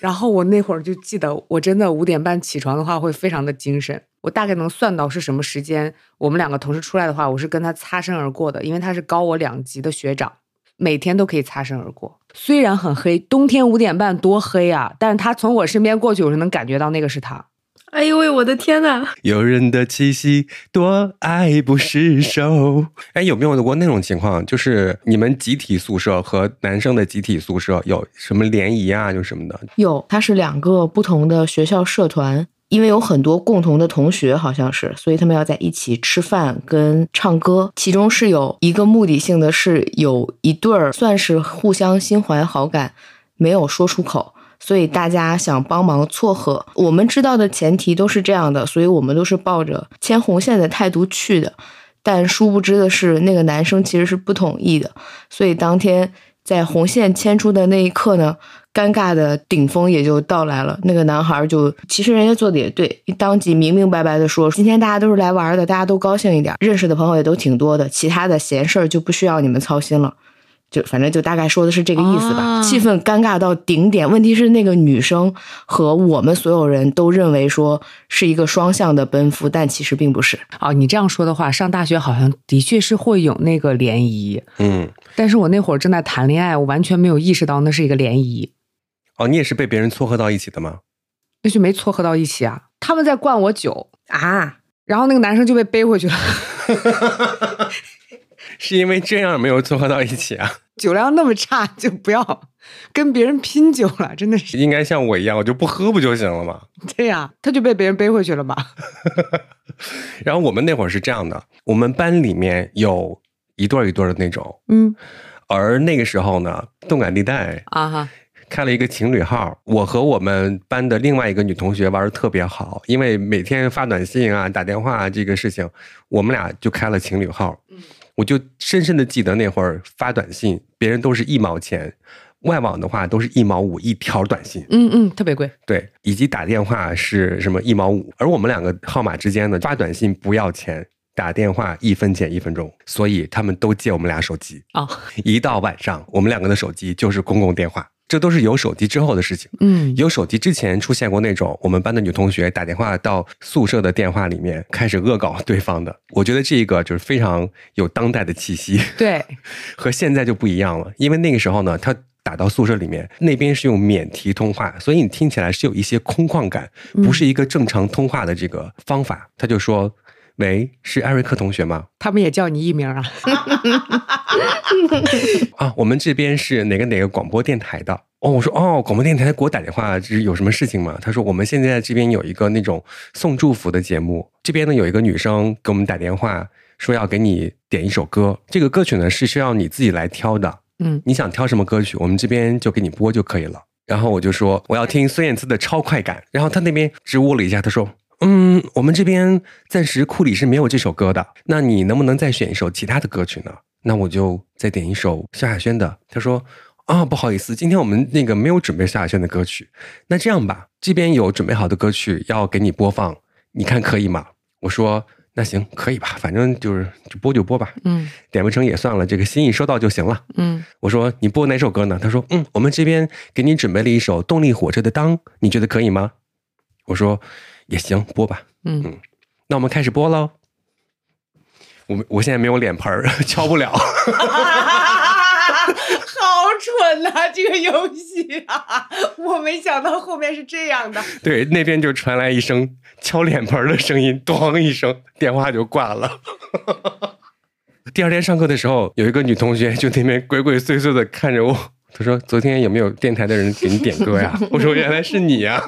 然后我那会儿就记得，我真的五点半起床的话会非常的精神。我大概能算到是什么时间，我们两个同时出来的话，我是跟他擦身而过的，因为他是高我两级的学长，每天都可以擦身而过。虽然很黑，冬天五点半多黑啊，但是他从我身边过去，我是能感觉到那个是他。哎呦喂，我的天呐！有人的气息多爱不释手。哎，有没有过那种情况？就是你们集体宿舍和男生的集体宿舍有什么联谊啊，就什么的？有，它是两个不同的学校社团，因为有很多共同的同学，好像是，所以他们要在一起吃饭跟唱歌。其中是有一个目的性的，是有一对儿算是互相心怀好感，没有说出口。所以大家想帮忙撮合，我们知道的前提都是这样的，所以我们都是抱着牵红线的态度去的。但殊不知的是，那个男生其实是不同意的。所以当天在红线牵出的那一刻呢，尴尬的顶峰也就到来了。那个男孩就其实人家做的也对，当即明明白白的说：“今天大家都是来玩的，大家都高兴一点，认识的朋友也都挺多的，其他的闲事儿就不需要你们操心了。”就反正就大概说的是这个意思吧，气氛尴尬到顶点。问题是那个女生和我们所有人都认为说是一个双向的奔赴，但其实并不是。哦，你这样说的话，上大学好像的确是会有那个联谊，嗯，但是我那会儿正在谈恋爱，我完全没有意识到那是一个联谊。哦，你也是被别人撮合到一起的吗？那就没撮合到一起啊，他们在灌我酒啊，然后那个男生就被背回去了。是因为这样没有撮合到一起啊？酒量那么差，就不要跟别人拼酒了，真的是。应该像我一样，我就不喝不就行了吗？对呀，他就被别人背回去了嘛。然后我们那会儿是这样的，我们班里面有一对一对的那种，嗯。而那个时候呢，动感地带啊哈开了一个情侣号，我和我们班的另外一个女同学玩的特别好，因为每天发短信啊、打电话这个事情，我们俩就开了情侣号。嗯。我就深深的记得那会儿发短信，别人都是一毛钱，外网的话都是一毛五一条短信，嗯嗯，特别贵。对，以及打电话是什么一毛五，而我们两个号码之间呢，发短信不要钱，打电话一分钱一分钟，所以他们都借我们俩手机啊。一到晚上，我们两个的手机就是公共电话。这都是有手机之后的事情。嗯，有手机之前出现过那种我们班的女同学打电话到宿舍的电话里面开始恶搞对方的。我觉得这个就是非常有当代的气息。对，和现在就不一样了。因为那个时候呢，他打到宿舍里面，那边是用免提通话，所以你听起来是有一些空旷感，不是一个正常通话的这个方法。他就说。喂，是艾瑞克同学吗？他们也叫你艺名啊？啊，我们这边是哪个哪个广播电台的？哦，我说哦，广播电台给我打电话，就是有什么事情吗？他说我们现在这边有一个那种送祝福的节目，这边呢有一个女生给我们打电话，说要给你点一首歌，这个歌曲呢是需要你自己来挑的。嗯，你想挑什么歌曲，我们这边就给你播就可以了。然后我就说 我要听孙燕姿的《超快感》，然后他那边支吾了一下，他说。嗯，我们这边暂时库里是没有这首歌的。那你能不能再选一首其他的歌曲呢？那我就再点一首萧亚轩的。他说：“啊，不好意思，今天我们那个没有准备萧亚轩的歌曲。那这样吧，这边有准备好的歌曲要给你播放，你看可以吗？”我说：“那行，可以吧，反正就是就播就播吧。嗯，点不成也算了，这个心意收到就行了。嗯，我说你播哪首歌呢？他说：嗯，我们这边给你准备了一首动力火车的《当》，你觉得可以吗？我说。也行，播吧。嗯嗯，那我们开始播喽。我我现在没有脸盆儿，敲不了。好蠢呐，这个游戏啊！我没想到后面是这样的。对，那边就传来一声敲脸盆的声音，咣一声，电话就挂了。第二天上课的时候，有一个女同学就那边鬼鬼祟祟的看着我，她说：“昨天有没有电台的人给你点歌呀？”我说：“原来是你呀！”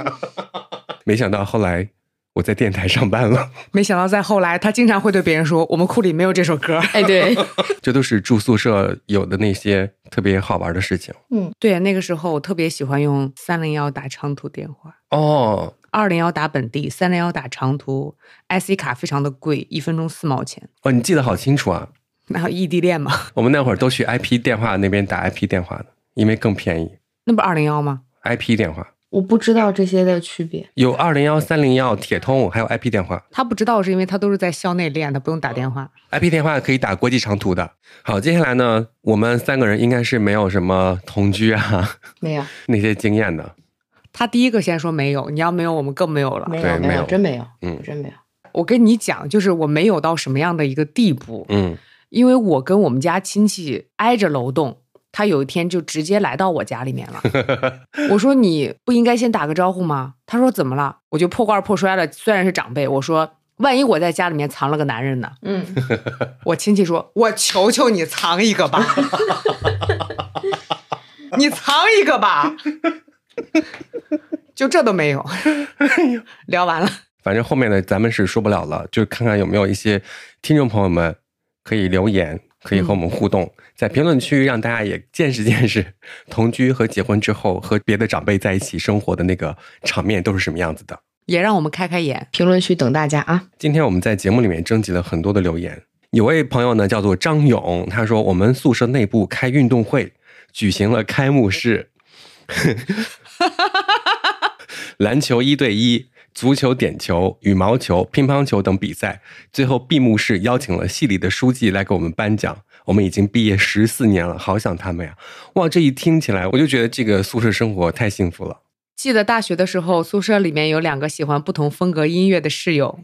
没想到后来。我在电台上班了，没想到再后来，他经常会对别人说：“我们库里没有这首歌。”哎，对，这都是住宿舍有的那些特别好玩的事情。嗯，对，那个时候我特别喜欢用三零幺打长途电话。哦，二零幺打本地，三零幺打长途，IC 卡非常的贵，一分钟四毛钱。哦，你记得好清楚啊！那异地恋嘛，我们那会儿都去 IP 电话那边打 IP 电话的，因为更便宜。那不二零幺吗？IP 电话。我不知道这些的区别，有二零幺、三零幺、铁通，还有 IP 电话。他不知道是因为他都是在校内练，他不用打电话。IP 电话可以打国际长途的。好，接下来呢，我们三个人应该是没有什么同居啊，没有 那些经验的。他第一个先说没有，你要没有，我们更没有了。没有，没有，真没有，嗯，真没有。我跟你讲，就是我没有到什么样的一个地步，嗯，因为我跟我们家亲戚挨着楼栋。他有一天就直接来到我家里面了。我说：“你不应该先打个招呼吗？”他说：“怎么了？”我就破罐破摔了。虽然是长辈，我说：“万一我在家里面藏了个男人呢？”嗯，我亲戚说：“我求求你藏一个吧，你藏一个吧。”就这都没有。聊完了，反正后面的咱们是说不了了，就看看有没有一些听众朋友们可以留言。可以和我们互动，在评论区让大家也见识见识同居和结婚之后和别的长辈在一起生活的那个场面都是什么样子的，也让我们开开眼。评论区等大家啊！今天我们在节目里面征集了很多的留言，有位朋友呢叫做张勇，他说我们宿舍内部开运动会，举行了开幕式，篮球一对一。足球、点球、羽毛球、乒乓球等比赛，最后闭幕式邀请了系里的书记来给我们颁奖。我们已经毕业十四年了，好想他们呀！哇，这一听起来，我就觉得这个宿舍生活太幸福了。记得大学的时候，宿舍里面有两个喜欢不同风格音乐的室友，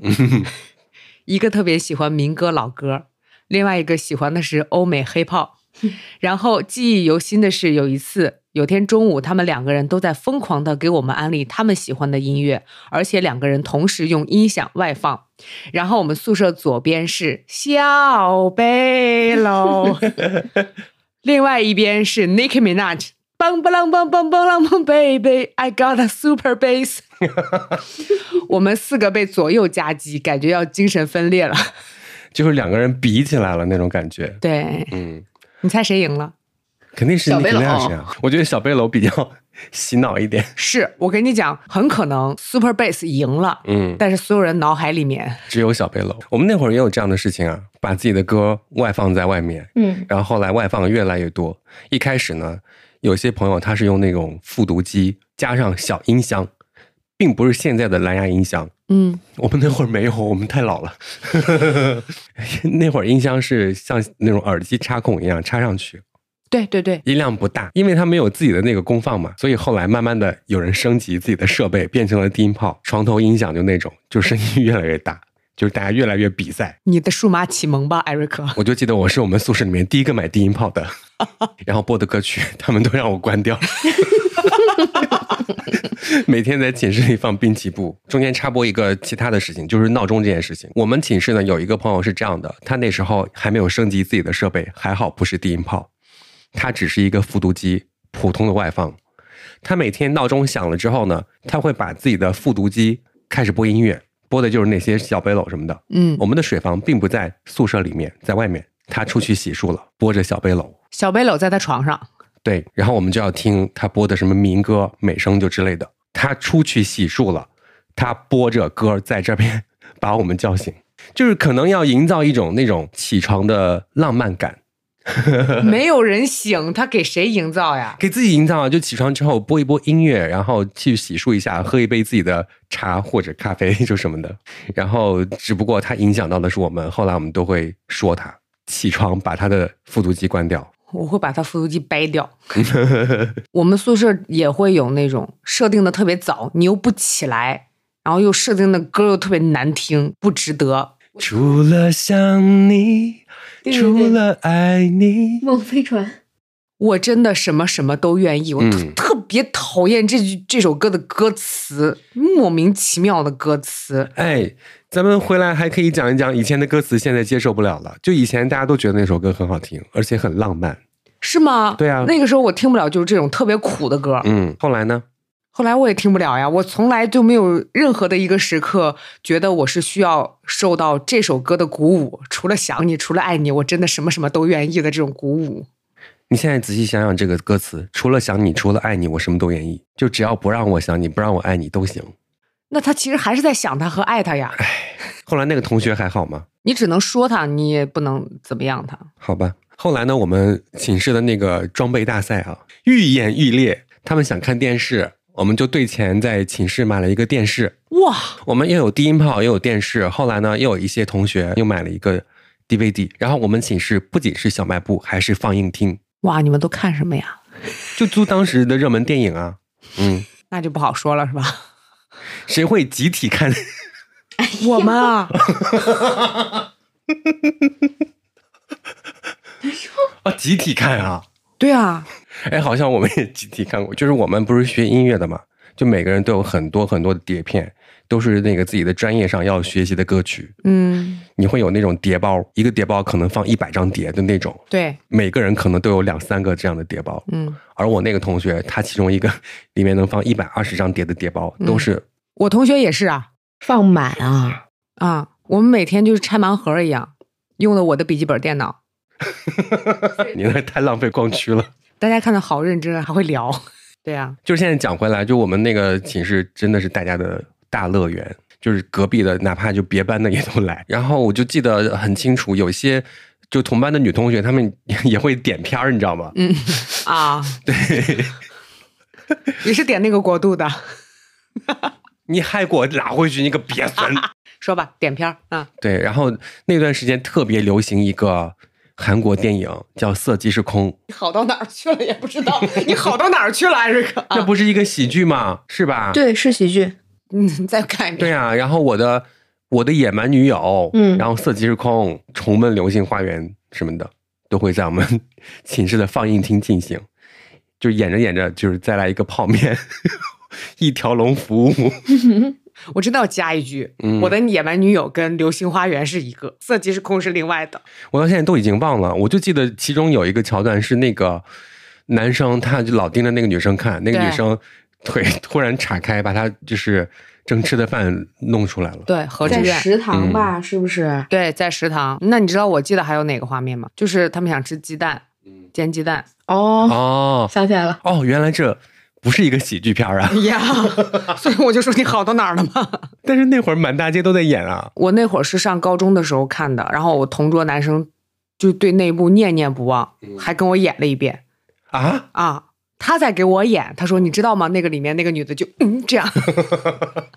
一个特别喜欢民歌老歌，另外一个喜欢的是欧美黑炮。然后记忆犹新的是，有一次。有天中午，他们两个人都在疯狂的给我们安利他们喜欢的音乐，而且两个人同时用音响外放。然后我们宿舍左边是小贝楼，另外一边是 Nicki Minaj，梆梆啷梆梆梆啷梆，Baby，I got a super bass。我们四个被左右夹击，感觉要精神分裂了，就是两个人比起来了那种感觉。对，嗯，你猜谁赢了？肯定是小背楼啊！我觉得小背篓比较洗脑一点。是我跟你讲，很可能 Super Bass 赢了，嗯，但是所有人脑海里面只有小背篓。我们那会儿也有这样的事情啊，把自己的歌外放在外面，嗯，然后后来外放越来越多。一开始呢，有些朋友他是用那种复读机加上小音箱，并不是现在的蓝牙音箱，嗯，我们那会儿没有，我们太老了。那会儿音箱是像那种耳机插孔一样插上去。对对对，音量不大，因为它没有自己的那个功放嘛，所以后来慢慢的有人升级自己的设备，变成了低音炮、床头音响，就那种，就声音越来越大，就是大家越来越比赛。你的数码启蒙吧，艾瑞克。我就记得我是我们宿舍里面第一个买低音炮的，然后播的歌曲他们都让我关掉，每天在寝室里放滨崎步。中间插播一个其他的事情，就是闹钟这件事情。我们寝室呢有一个朋友是这样的，他那时候还没有升级自己的设备，还好不是低音炮。它只是一个复读机，普通的外放。他每天闹钟响了之后呢，他会把自己的复读机开始播音乐，播的就是那些小背篓什么的。嗯，我们的水房并不在宿舍里面，在外面。他出去洗漱了，播着小背篓。小背篓在他床上。对，然后我们就要听他播的什么民歌、美声就之类的。他出去洗漱了，他播着歌在这边 把我们叫醒，就是可能要营造一种那种起床的浪漫感。没有人醒，他给谁营造呀？给自己营造啊！就起床之后播一播音乐，然后去洗漱一下，喝一杯自己的茶或者咖啡，就什么的。然后只不过他影响到的是我们，后来我们都会说他起床把他的复读机关掉。我会把他复读机掰掉。我们宿舍也会有那种设定的特别早，你又不起来，然后又设定的歌又特别难听，不值得。除了想你。除了爱你，梦飞船，我真的什么什么都愿意。我特别讨厌这句这首歌的歌词，莫名其妙的歌词。哎，咱们回来还可以讲一讲以前的歌词，现在接受不了了。就以前大家都觉得那首歌很好听，而且很浪漫，是吗？对啊，那个时候我听不了，就是这种特别苦的歌。嗯，后来呢？后来我也听不了呀，我从来就没有任何的一个时刻觉得我是需要受到这首歌的鼓舞，除了想你，除了爱你，我真的什么什么都愿意的这种鼓舞。你现在仔细想想这个歌词，除了想你，除了爱你，我什么都愿意，就只要不让我想你，不让我爱你都行。那他其实还是在想他和爱他呀。唉，后来那个同学还好吗？你只能说他，你也不能怎么样他。好吧，后来呢，我们寝室的那个装备大赛啊，愈演愈烈，他们想看电视。我们就对钱在寝室买了一个电视，哇！我们又有低音炮，又有电视。后来呢，又有一些同学又买了一个 DVD。然后我们寝室不仅是小卖部，还是放映厅。哇！你们都看什么呀？就租当时的热门电影啊。嗯，那就不好说了，是吧？谁会集体看？我们啊！啊，集体看啊！对啊。哎，好像我们也集体看过，就是我们不是学音乐的嘛，就每个人都有很多很多的碟片，都是那个自己的专业上要学习的歌曲。嗯，你会有那种碟包，一个碟包可能放一百张碟的那种。对，每个人可能都有两三个这样的碟包。嗯，而我那个同学，他其中一个里面能放一百二十张碟的碟包，都是。我同学也是啊，放满啊啊！我们每天就是拆盲盒一样，用的我的笔记本电脑。你那太浪费光驱了。大家看的好认真，还会聊，对呀。就是现在讲回来，就我们那个寝室真的是大家的大乐园，就是隔壁的哪怕就别班的也都来。然后我就记得很清楚，有些就同班的女同学，她们也会点片儿，你知道吗？嗯 啊，对，你是点那个国度的，你还给我拉回去，你个鳖孙！说吧，点片儿啊。对，然后那段时间特别流行一个。韩国电影叫《色即是空》，你好到哪儿去了也不知道，你好到哪儿去了，艾瑞克？这不是一个喜剧吗？是吧？对，是喜剧。嗯，再看一遍。对啊，然后我的我的野蛮女友，嗯，然后《色即是空》、《重温流星花园》什么的，都会在我们 寝室的放映厅进行。就演着演着，就是再来一个泡面，一条龙服务。我真的要加一句，我的野蛮女友跟《流星花园》是一个，《色即是空》是另外的。我到现在都已经忘了，我就记得其中有一个桥段是那个男生，他就老盯着那个女生看，那个女生腿 突然岔开，把他就是正吃的饭弄出来了。对，何志远食堂吧，是不是？对，在食堂。那你知道我记得还有哪个画面吗？就是他们想吃鸡蛋，煎鸡蛋。哦哦，想起来了。哦，原来这。不是一个喜剧片啊！呀，所以我就说你好到哪儿了嘛。但是那会儿满大街都在演啊。我那会儿是上高中的时候看的，然后我同桌男生就对那部念念不忘，还跟我演了一遍。啊啊！他在给我演，他说：“你知道吗？那个里面那个女的就嗯这样。”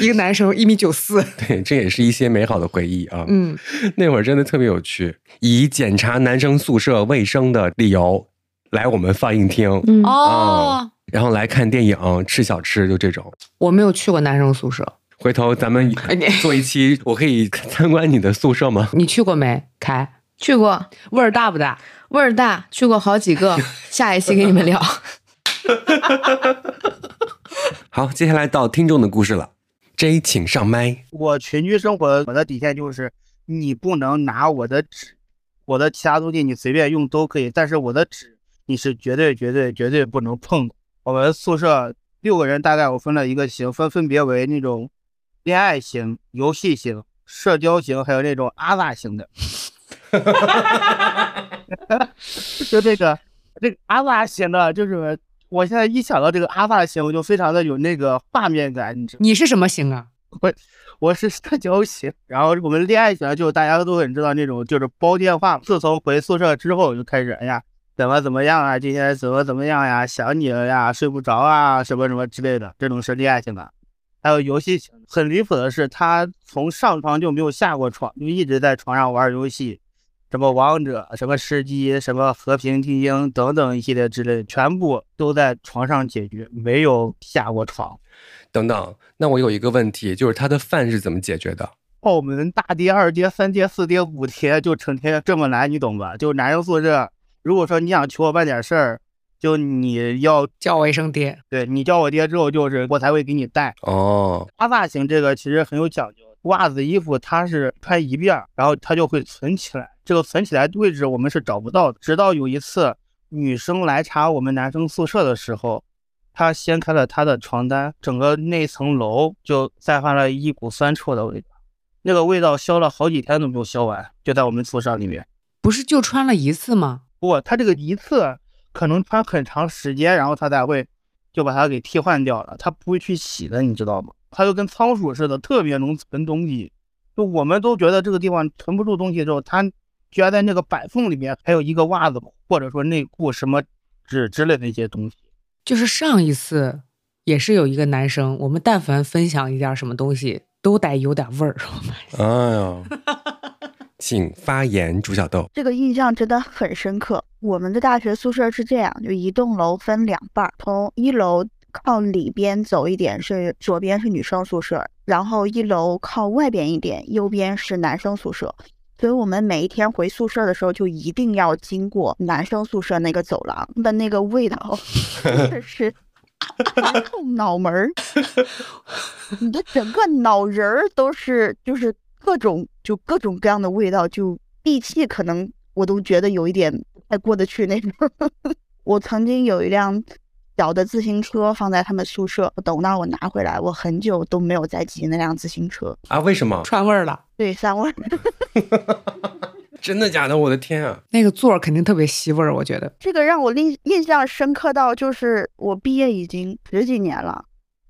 一个男生一米九四。对，这也是一些美好的回忆啊。嗯，那会儿真的特别有趣，以检查男生宿舍卫生的理由来我们放映厅。哦。然后来看电影、吃小吃，就这种。我没有去过男生宿舍，回头咱们 做一期，我可以参观你的宿舍吗？你去过没？凯去过，味儿大不大？味儿大，去过好几个。下一期给你们聊。好，接下来到听众的故事了。J，请上麦。我群居生活，我的底线就是你不能拿我的纸，我的其他东西你随便用都可以，但是我的纸你是绝对、绝对、绝对不能碰的。我们宿舍六个人，大概我分了一个型，分分别为那种恋爱型、游戏型、社交型，还有那种阿萨型的。就这个这个阿萨型的，就是我现在一想到这个阿萨型，我就非常的有那个画面感。你知你是什么型啊？我我是社交型。然后我们恋爱型，就大家都很知道那种，就是煲电话。自从回宿舍之后，就开始哎呀。怎么怎么样啊？今天怎么怎么样呀？想你了呀，睡不着啊，什么什么之类的，这种是恋爱型的。还有游戏型，很离谱的是，他从上床就没有下过床，就一直在床上玩游戏，什么王者，什么吃鸡，什么和平精英等等一系列之类的，全部都在床上解决，没有下过床。等等，那我有一个问题，就是他的饭是怎么解决的？澳门大爹、二爹、三爹、四爹、五爹，就成天这么来，你懂吧？就男生宿舍。如果说你想求我办点事儿，就你要叫我一声爹，对你叫我爹之后，就是我才会给你带。哦，花发型这个其实很有讲究，袜子、衣服，它是穿一遍，然后它就会存起来。这个存起来位置我们是找不到的。直到有一次女生来查我们男生宿舍的时候，她掀开了她的床单，整个那层楼就散发了一股酸臭的味道。那个味道消了好几天都没有消完，就在我们宿舍里面。不是就穿了一次吗？不，他这个一次可能穿很长时间，然后他才会就把它给替换掉了。他不会去洗的，你知道吗？他就跟仓鼠似的，特别能存东西。就我们都觉得这个地方存不住东西之后，他居然在那个板缝里面还有一个袜子或者说内裤、什么纸之类的一些东西。就是上一次也是有一个男生，我们但凡分享一点什么东西。都得有点味儿，哎呀，请发言，朱小豆。这个印象真的很深刻。我们的大学宿舍是这样，就一栋楼分两半儿，从一楼靠里边走一点是左边是女生宿舍，然后一楼靠外边一点，右边是男生宿舍。所以我们每一天回宿舍的时候，就一定要经过男生宿舍那个走廊的那个味道，真的是。冲脑门儿，你的整个脑仁儿都是，就是各种就各种各样的味道，就闭气可能我都觉得有一点不太过得去那种。我曾经有一辆小的自行车放在他们宿舍，等到我拿回来，我很久都没有再骑那辆自行车啊？为什么？串味儿了？对，散味儿。真的假的？我的天啊！那个座儿肯定特别吸味儿，我觉得这个让我印印象深刻到，就是我毕业已经十几年了，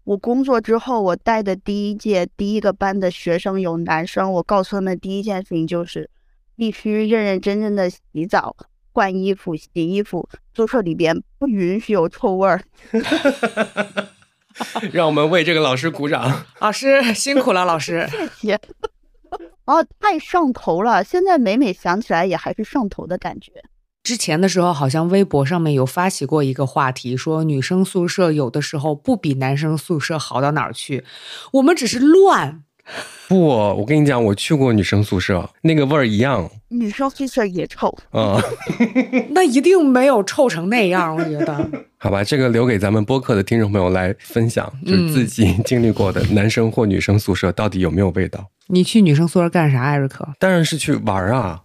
我工作之后，我带的第一届第一个班的学生有男生，我告诉他们第一件事情就是必须认认真真的洗澡、换衣服、洗衣服，宿舍里边不允许有臭味儿。让我们为这个老师鼓掌，老师辛苦了，老师 谢谢。哦，太上头了！现在每每想起来，也还是上头的感觉。之前的时候，好像微博上面有发起过一个话题，说女生宿舍有的时候不比男生宿舍好到哪儿去，我们只是乱。不，我跟你讲，我去过女生宿舍，那个味儿一样。女生宿舍也臭啊，那一定没有臭成那样，我觉得。好吧，这个留给咱们播客的听众朋友来分享，就是自己 经历过的男生或女生宿舍到底有没有味道。你去女生宿舍干啥，艾瑞克？当然是去玩啊，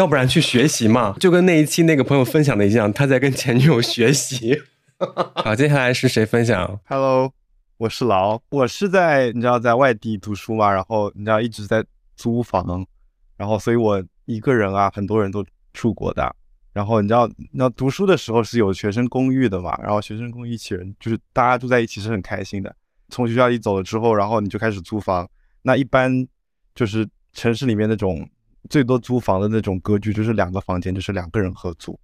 要不然去学习嘛。就跟那一期那个朋友分享的一样，他在跟前女友学习。好，接下来是谁分享？Hello。我是劳，我是在你知道在外地读书嘛，然后你知道一直在租房，然后所以我一个人啊，很多人都住过的。然后你知道，那读书的时候是有学生公寓的嘛，然后学生公寓一起人就是大家住在一起是很开心的。从学校里走了之后，然后你就开始租房。那一般就是城市里面那种最多租房的那种格局，就是两个房间，就是两个人合租。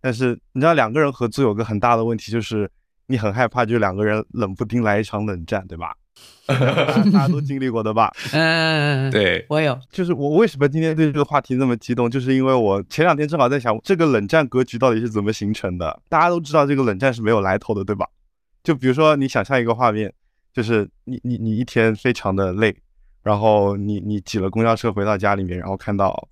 但是你知道两个人合租有个很大的问题就是。你很害怕，就两个人冷不丁来一场冷战，对吧？大家都经历过的吧？嗯，对，我有。就是我为什么今天对这个话题那么激动，就是因为我前两天正好在想，这个冷战格局到底是怎么形成的？大家都知道这个冷战是没有来头的，对吧？就比如说你想象一个画面，就是你你你一天非常的累，然后你你挤了公交车回到家里面，然后看到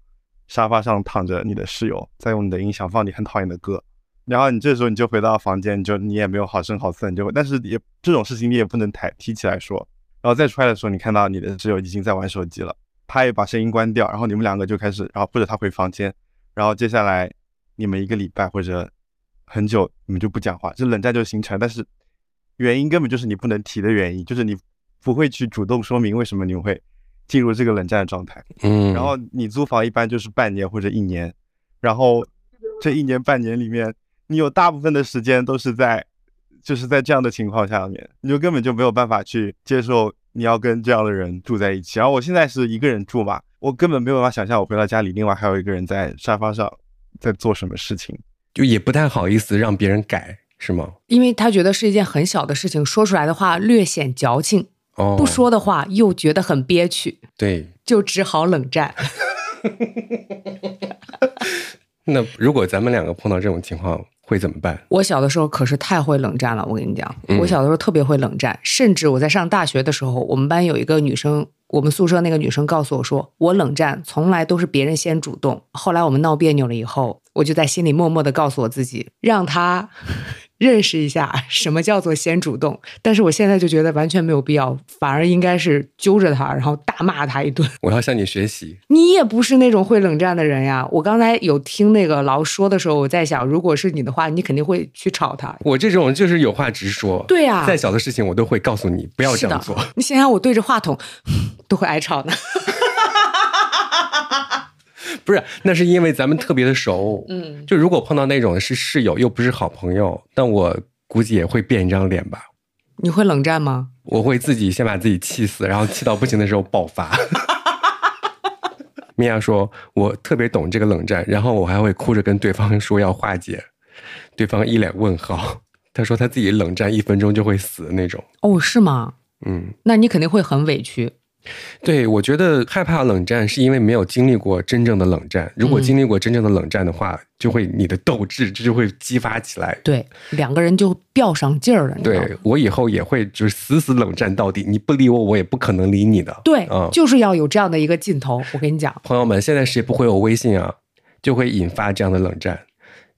沙发上躺着你的室友，在用你的音响放你很讨厌的歌。然后你这时候你就回到房间，你就你也没有好声好色，你就但是也这种事情你也不能抬提起来说。然后再出来的时候，你看到你的室友已经在玩手机了，他也把声音关掉，然后你们两个就开始，然后或者他回房间，然后接下来你们一个礼拜或者很久你们就不讲话，这冷战就形成。但是原因根本就是你不能提的原因，就是你不会去主动说明为什么你会进入这个冷战的状态。嗯，然后你租房一般就是半年或者一年，然后这一年半年里面。你有大部分的时间都是在，就是在这样的情况下面，你就根本就没有办法去接受你要跟这样的人住在一起。然后我现在是一个人住嘛，我根本没有办法想象我回到家里，另外还有一个人在沙发上在做什么事情，就也不太好意思让别人改，是吗？因为他觉得是一件很小的事情，说出来的话略显矫情，哦，不说的话又觉得很憋屈，对，就只好冷战。那如果咱们两个碰到这种情况？会怎么办？我小的时候可是太会冷战了，我跟你讲，我小的时候特别会冷战，甚至我在上大学的时候，我们班有一个女生，我们宿舍那个女生告诉我说，我冷战从来都是别人先主动。后来我们闹别扭了以后，我就在心里默默的告诉我自己，让她认识一下 什么叫做先主动，但是我现在就觉得完全没有必要，反而应该是揪着他，然后大骂他一顿。我要向你学习。你也不是那种会冷战的人呀。我刚才有听那个劳说的时候，我在想，如果是你的话，你肯定会去吵他。我这种就是有话直说。对呀，再小的事情我都会告诉你，不要这样做。你想想，我对着话筒都会挨吵呢。不是，那是因为咱们特别的熟。嗯，就如果碰到那种是室友又不是好朋友，但我估计也会变一张脸吧。你会冷战吗？我会自己先把自己气死，然后气到不行的时候爆发。米娅说：“我特别懂这个冷战，然后我还会哭着跟对方说要化解，对方一脸问号。他说他自己冷战一分钟就会死的那种。哦，是吗？嗯，那你肯定会很委屈。”对，我觉得害怕冷战是因为没有经历过真正的冷战。如果经历过真正的冷战的话，就会你的斗志这就会激发起来。对，两个人就吊上劲儿了。对我以后也会就是死死冷战到底，你不理我，我也不可能理你的。对，就是要有这样的一个劲头。我跟你讲，朋友们，现在谁不回我微信啊？就会引发这样的冷战，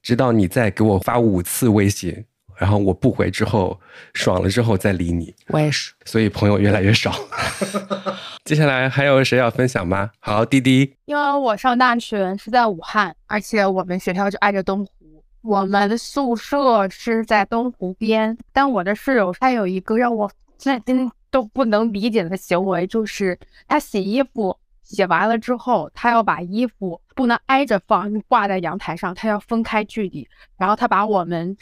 直到你再给我发五次微信。然后我不回之后，爽了之后再理你。我也是，所以朋友越来越少。接下来还有谁要分享吗？好，滴滴。因为我上大学是在武汉，而且我们学校就挨着东湖，我们的宿舍是在东湖边。但我的室友他有一个让我至今都不能理解的行为，就是他洗衣服洗完了之后，他要把衣服不能挨着放，挂在阳台上，他要分开距离。然后他把我们。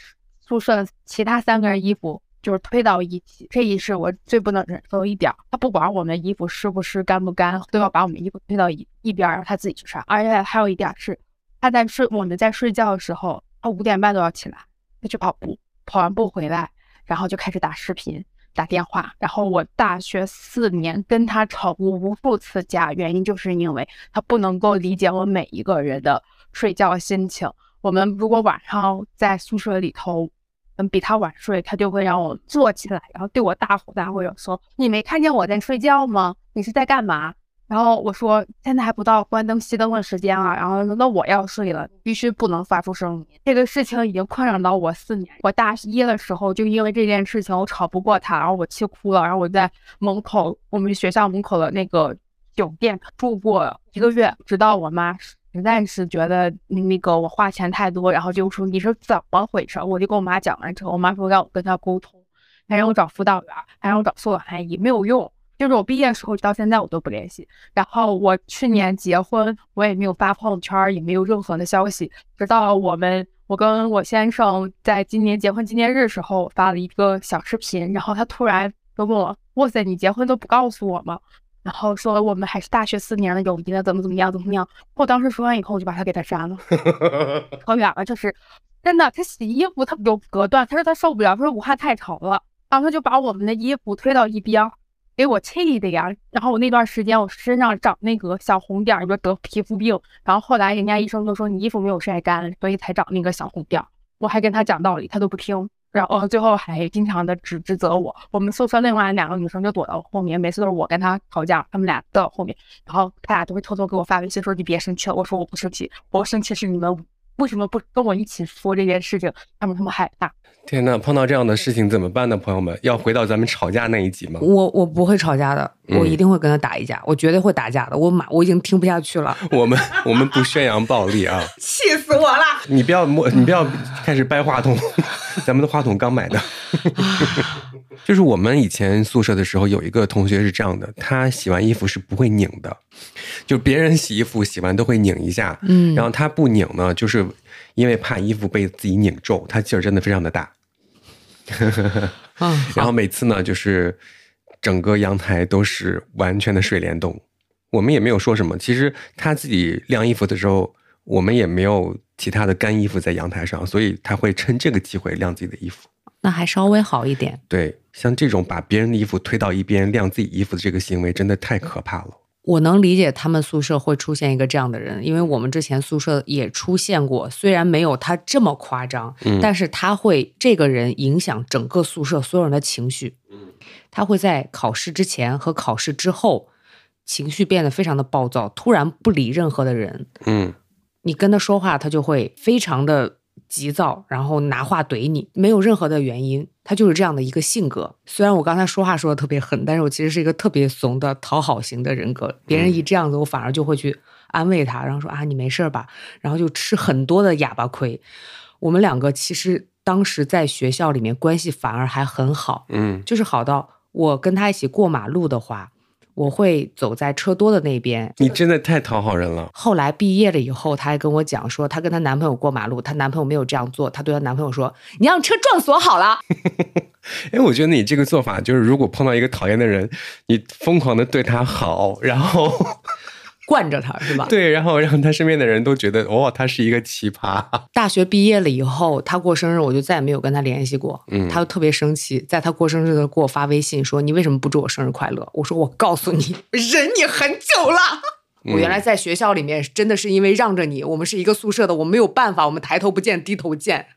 宿舍其他三个人衣服就是推到一起，这一是我最不能忍受一点。他不管我们衣服湿不湿、干不干，都要把我们衣服推到一一边，让他自己去穿。而且还有一点是，他在睡，我们在睡觉的时候，他五点半都要起来，他去跑步，跑完步回来，然后就开始打视频、打电话。然后我大学四年跟他吵过无数次架，原因就是因为他不能够理解我每一个人的睡觉心情。我们如果晚上在宿舍里头。嗯，比他晚睡，他就会让我坐起来，然后对我大吼大叫说：“你没看见我在睡觉吗？你是在干嘛？”然后我说：“现在还不到关灯熄灯的时间啊。”然后那我要睡了，必须不能发出声音。这个事情已经困扰到我四年。我大一的时候就因为这件事情我吵不过他，然后我气哭了。然后我在门口，我们学校门口的那个酒店住过一个月，直到我妈。实在是觉得那个我花钱太多，然后就说你是怎么回事？我就跟我妈讲完之后，我妈说让我跟她沟通，还让我找辅导员，还让我找宿管阿姨，没有用。就是我毕业时候到现在我都不联系。然后我去年结婚，我也没有发朋友圈，也没有任何的消息。直到我们我跟我先生在今年结婚纪念日时候发了一个小视频，然后他突然就问我：“哇塞，你结婚都不告诉我吗？”然后说我们还是大学四年的友谊呢，怎么怎么样，怎么样？我当时说完以后，我就把他给他删了，可远了。就是真的，他洗衣服他有隔断，他说他受不了，他说武汉太潮了，然后他就把我们的衣服推到一边，给我气的呀。然后我那段时间我身上长那个小红点，就得皮肤病。然后后来人家医生都说你衣服没有晒干，所以才长那个小红点。我还跟他讲道理，他都不听。然后最后还经常的指指责我，我们宿舍另外两个女生就躲到后面，每次都是我跟她吵架，她们俩到后面，然后她俩都会偷偷给我发微信说你别生气了，我说我不生气，我生气是你们为什么不跟我一起说这件事情，他们他们害怕。天呐，碰到这样的事情怎么办呢？朋友们，要回到咱们吵架那一集吗？我我不会吵架的，我一定会跟他打一架，我绝对会打架的。我马我已经听不下去了。我们我们不宣扬暴力啊！气死我了！你不要摸，你不要开始掰话筒，咱们的话筒刚买的。就是我们以前宿舍的时候，有一个同学是这样的，他洗完衣服是不会拧的，就别人洗衣服洗完都会拧一下，嗯，然后他不拧呢，就是因为怕衣服被自己拧皱，他劲儿真的非常的大。然后每次呢，就是整个阳台都是完全的水帘洞，我们也没有说什么。其实他自己晾衣服的时候，我们也没有其他的干衣服在阳台上，所以他会趁这个机会晾自己的衣服。那还稍微好一点。对，像这种把别人的衣服推到一边晾自己衣服的这个行为，真的太可怕了。我能理解他们宿舍会出现一个这样的人，因为我们之前宿舍也出现过，虽然没有他这么夸张，但是他会这个人影响整个宿舍所有人的情绪。他会在考试之前和考试之后情绪变得非常的暴躁，突然不理任何的人。嗯，你跟他说话，他就会非常的急躁，然后拿话怼你，没有任何的原因，他就是这样的一个性格。虽然我刚才说话说的特别狠，但是我其实是一个特别怂的讨好型的人格。别人一这样子，我反而就会去安慰他，然后说啊，你没事吧？然后就吃很多的哑巴亏。我们两个其实当时在学校里面关系反而还很好，嗯，就是好到我跟他一起过马路的话。我会走在车多的那边。你真的太讨好人了。后来毕业了以后，她还跟我讲说，她跟她男朋友过马路，她男朋友没有这样做，她对她男朋友说：“你让车撞死我好了。”哎，我觉得你这个做法就是，如果碰到一个讨厌的人，你疯狂的对他好，然后。惯着他是吧？对，然后让他身边的人都觉得哦，他是一个奇葩。大学毕业了以后，他过生日，我就再也没有跟他联系过。嗯，他就特别生气，在他过生日的时候给我发微信说：“你为什么不祝我生日快乐？”我说：“我告诉你，忍你很久了。我原来在学校里面真的是因为让着你，我们是一个宿舍的，我没有办法，我们抬头不见低头见。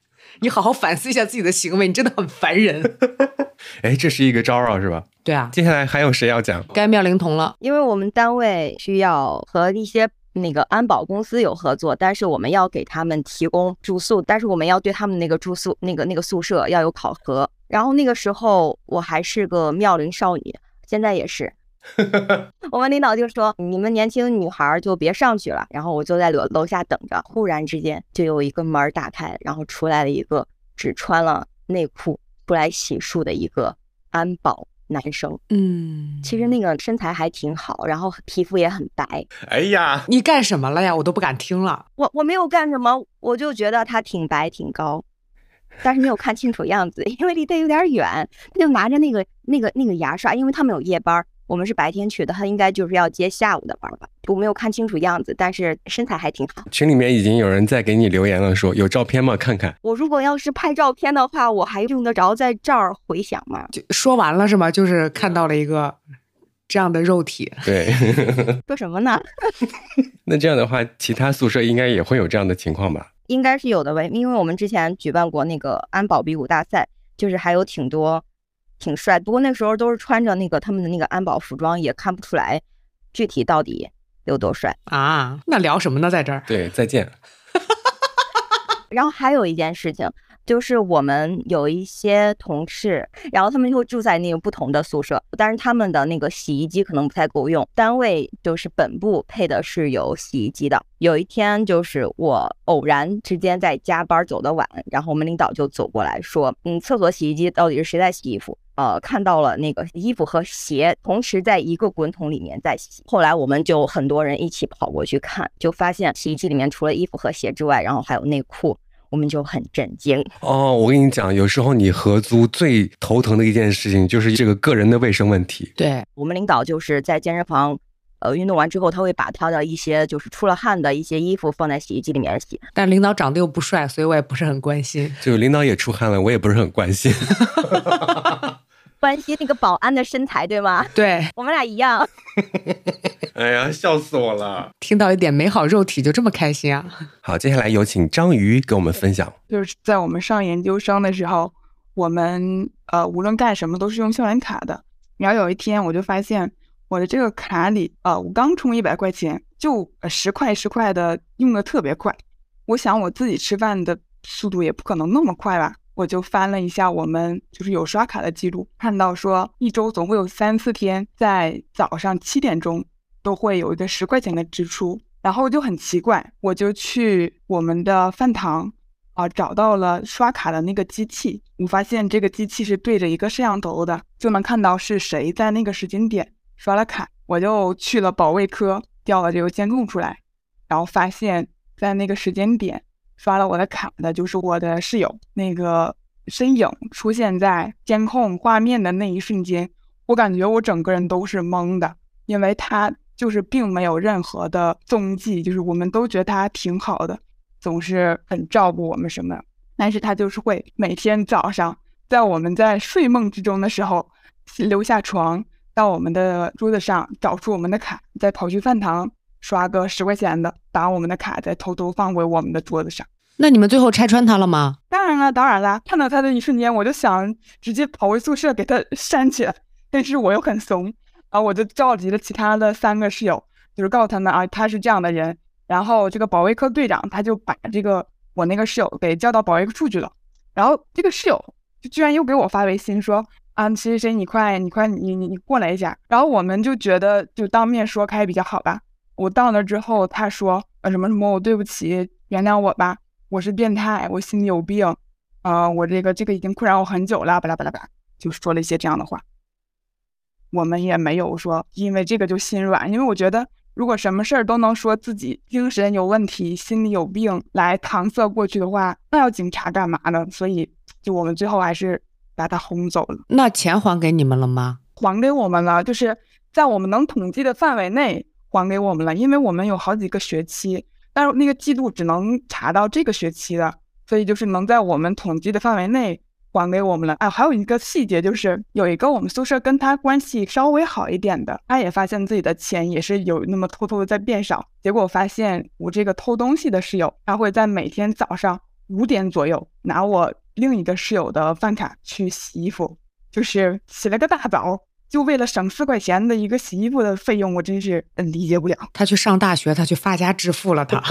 你好好反思一下自己的行为，你真的很烦人。哎，这是一个招啊，是吧？对啊。接下来还有谁要讲？该妙龄童了，因为我们单位需要和一些那个安保公司有合作，但是我们要给他们提供住宿，但是我们要对他们那个住宿那个那个宿舍要有考核。然后那个时候我还是个妙龄少女，现在也是。我们领导就说：“你们年轻女孩就别上去了。”然后我就在楼楼下等着。忽然之间，就有一个门打开，然后出来了一个只穿了内裤出来洗漱的一个安保男生。嗯，其实那个身材还挺好，然后皮肤也很白。哎呀，你干什么了呀？我都不敢听了。我我没有干什么，我就觉得他挺白挺高，但是没有看清楚样子，因为离得有点远。他就拿着那个那个那个牙刷，因为他们有夜班。我们是白天去的，他应该就是要接下午的班吧？我没有看清楚样子，但是身材还挺好。群里面已经有人在给你留言了，说有照片吗？看看。我如果要是拍照片的话，我还用得着在这儿回想吗？就说完了是吗？就是看到了一个这样的肉体。对。说什么呢？那这样的话，其他宿舍应该也会有这样的情况吧？应该是有的呗，因为我们之前举办过那个安保比武大赛，就是还有挺多。挺帅，不过那时候都是穿着那个他们的那个安保服装，也看不出来具体到底有多帅啊。那聊什么呢？在这儿？对，再见。然后还有一件事情。就是我们有一些同事，然后他们就住在那个不同的宿舍，但是他们的那个洗衣机可能不太够用。单位就是本部配的是有洗衣机的。有一天，就是我偶然之间在加班走的晚，然后我们领导就走过来说：“嗯，厕所洗衣机到底是谁在洗衣服？”呃，看到了那个衣服和鞋同时在一个滚筒里面在洗。后来我们就很多人一起跑过去看，就发现洗衣机里面除了衣服和鞋之外，然后还有内裤。我们就很震惊哦！我跟你讲，有时候你合租最头疼的一件事情就是这个个人的卫生问题。对我们领导就是在健身房，呃，运动完之后，他会把他的一些就是出了汗的一些衣服放在洗衣机里面洗。但领导长得又不帅，所以我也不是很关心。就领导也出汗了，我也不是很关心。关心那个保安的身材，对吗？对，我们俩一样。哎呀，笑死我了！听到一点美好肉体就这么开心啊！好，接下来有请章鱼给我们分享。就是在我们上研究生的时候，我们呃无论干什么都是用校园卡的。然后有一天我就发现我的这个卡里，啊，我刚充一百块钱，就十块十块的用的特别快。我想我自己吃饭的速度也不可能那么快吧。我就翻了一下我们就是有刷卡的记录，看到说一周总会有三四天在早上七点钟都会有一个十块钱的支出，然后就很奇怪，我就去我们的饭堂啊找到了刷卡的那个机器，我发现这个机器是对着一个摄像头的，就能看到是谁在那个时间点刷了卡。我就去了保卫科调了这个监控出来，然后发现在那个时间点。刷了我的卡的就是我的室友，那个身影出现在监控画面的那一瞬间，我感觉我整个人都是懵的，因为他就是并没有任何的踪迹，就是我们都觉得他挺好的，总是很照顾我们什么，但是他就是会每天早上在我们在睡梦之中的时候，留下床到我们的桌子上找出我们的卡，再跑去饭堂。刷个十块钱的，把我们的卡再偷偷放回我们的桌子上。那你们最后拆穿他了吗？当然了，当然了。看到他的一瞬间，我就想直接跑回宿舍给他扇起来，但是我又很怂，然后我就召集了其他的三个室友，就是告诉他们啊，他是这样的人。然后这个保卫科队长他就把这个我那个室友给叫到保卫处去了，然后这个室友就居然又给我发微信说啊谁谁谁你快你快你你你过来一下，然后我们就觉得就当面说开比较好吧。我到那之后，他说呃什么什么我对不起，原谅我吧，我是变态，我心里有病，啊我这个这个已经困扰我很久了，巴拉巴拉巴，就说了一些这样的话。我们也没有说因为这个就心软，因为我觉得。如果什么事儿都能说自己精神有问题、心里有病来搪塞过去的话，那要警察干嘛呢？所以，就我们最后还是把他轰走了。那钱还给你们了吗？还给我们了，就是在我们能统计的范围内还给我们了，因为我们有好几个学期，但是那个季度只能查到这个学期的，所以就是能在我们统计的范围内。还给我们了。哎，还有一个细节，就是有一个我们宿舍跟他关系稍微好一点的，他也发现自己的钱也是有那么偷偷的在变少。结果发现我这个偷东西的室友，他会在每天早上五点左右拿我另一个室友的饭卡去洗衣服，就是起了个大早。就为了省四块钱的一个洗衣服的费用，我真是理解不了。他去上大学，他去发家致富了。他，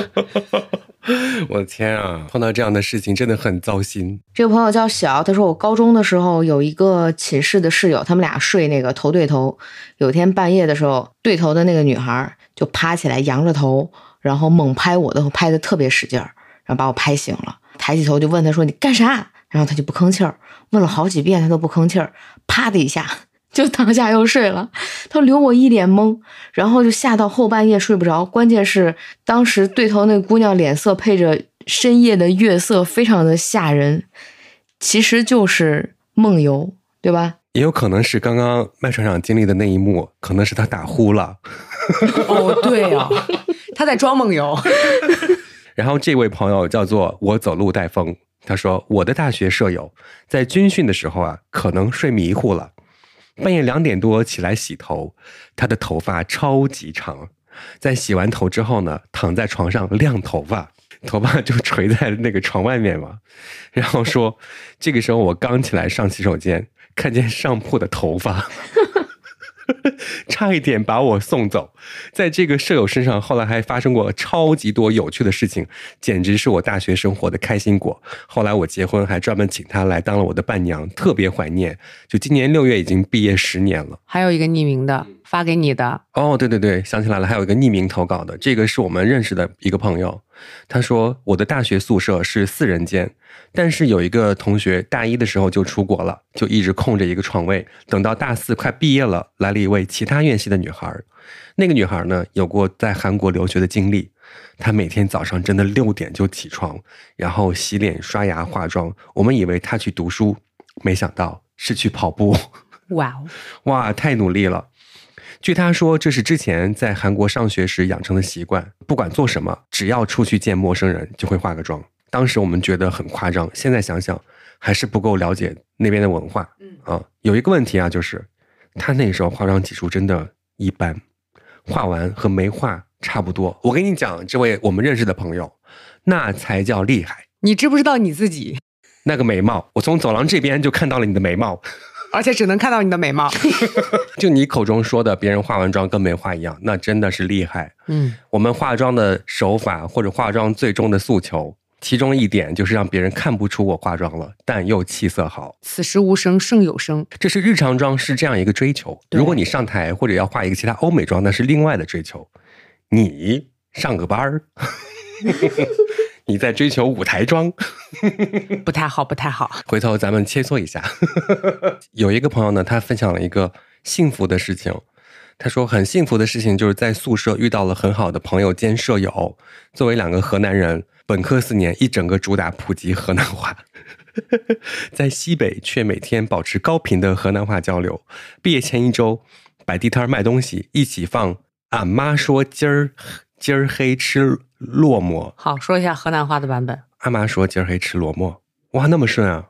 我的天啊！碰到这样的事情真的很糟心。这个朋友叫小，他说我高中的时候有一个寝室的室友，他们俩睡那个头对头。有天半夜的时候，对头的那个女孩就爬起来，仰着头，然后猛拍我的，拍的特别使劲儿，然后把我拍醒了。抬起头就问他说：“你干啥？”然后他就不吭气儿，问了好几遍他都不吭气儿，啪的一下。就躺下又睡了，他留我一脸懵，然后就吓到后半夜睡不着。关键是当时对头那姑娘脸色配着深夜的月色，非常的吓人，其实就是梦游，对吧？也有可能是刚刚麦船长经历的那一幕，可能是他打呼了。哦，对呀，他在装梦游。然后这位朋友叫做我走路带风，他说我的大学舍友在军训的时候啊，可能睡迷糊了。半夜两点多起来洗头，他的头发超级长，在洗完头之后呢，躺在床上晾头发，头发就垂在那个床外面嘛。然后说，这个时候我刚起来上洗手间，看见上铺的头发。差一点把我送走，在这个舍友身上，后来还发生过超级多有趣的事情，简直是我大学生活的开心果。后来我结婚，还专门请她来当了我的伴娘，特别怀念。就今年六月已经毕业十年了。还有一个匿名的发给你的哦，对对对，想起来了，还有一个匿名投稿的，这个是我们认识的一个朋友。他说：“我的大学宿舍是四人间，但是有一个同学大一的时候就出国了，就一直空着一个床位。等到大四快毕业了，来了一位其他院系的女孩。那个女孩呢，有过在韩国留学的经历。她每天早上真的六点就起床，然后洗脸、刷牙、化妆。我们以为她去读书，没想到是去跑步。哇哦，哇，太努力了。”据他说，这是之前在韩国上学时养成的习惯，不管做什么，只要出去见陌生人，就会化个妆。当时我们觉得很夸张，现在想想还是不够了解那边的文化。嗯啊，有一个问题啊，就是他那时候化妆技术真的一般，化完和没化差不多。我跟你讲，这位我们认识的朋友，那才叫厉害。你知不知道你自己那个眉毛？我从走廊这边就看到了你的眉毛。而且只能看到你的美貌，就你口中说的，别人化完妆跟没化一样，那真的是厉害。嗯，我们化妆的手法或者化妆最终的诉求，其中一点就是让别人看不出我化妆了，但又气色好。此时无声胜有声，这是日常妆是这样一个追求。如果你上台或者要化一个其他欧美妆，那是另外的追求。你上个班儿。你在追求舞台妆，不太好，不太好。回头咱们切磋一下。有一个朋友呢，他分享了一个幸福的事情。他说，很幸福的事情就是在宿舍遇到了很好的朋友兼舍友。作为两个河南人，本科四年一整个主打普及河南话，在西北却每天保持高频的河南话交流。毕业前一周，摆地摊卖东西，一起放。俺妈说今儿今儿黑吃。落寞，好说一下河南话的版本。阿妈说今儿黑吃落寞，哇，那么顺啊！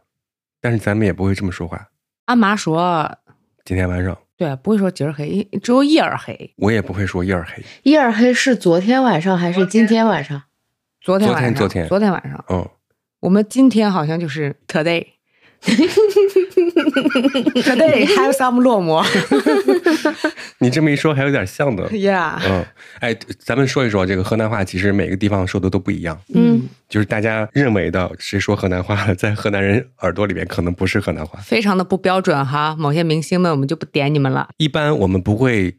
但是咱们也不会这么说话。阿妈说今天晚上，对，不会说今儿黑，只有夜儿黑。我也不会说夜儿黑。夜儿黑是昨天晚上还是今天晚上？昨天晚上，昨天，昨天晚上。嗯，我们今天好像就是 today，可对 have some 落寞。你这么一说，还有点像的。Yeah。嗯，哎，咱们说一说这个河南话，其实每个地方说的都不一样。嗯，就是大家认为的谁说河南话，在河南人耳朵里面可能不是河南话，非常的不标准哈。某些明星们，我们就不点你们了。一般我们不会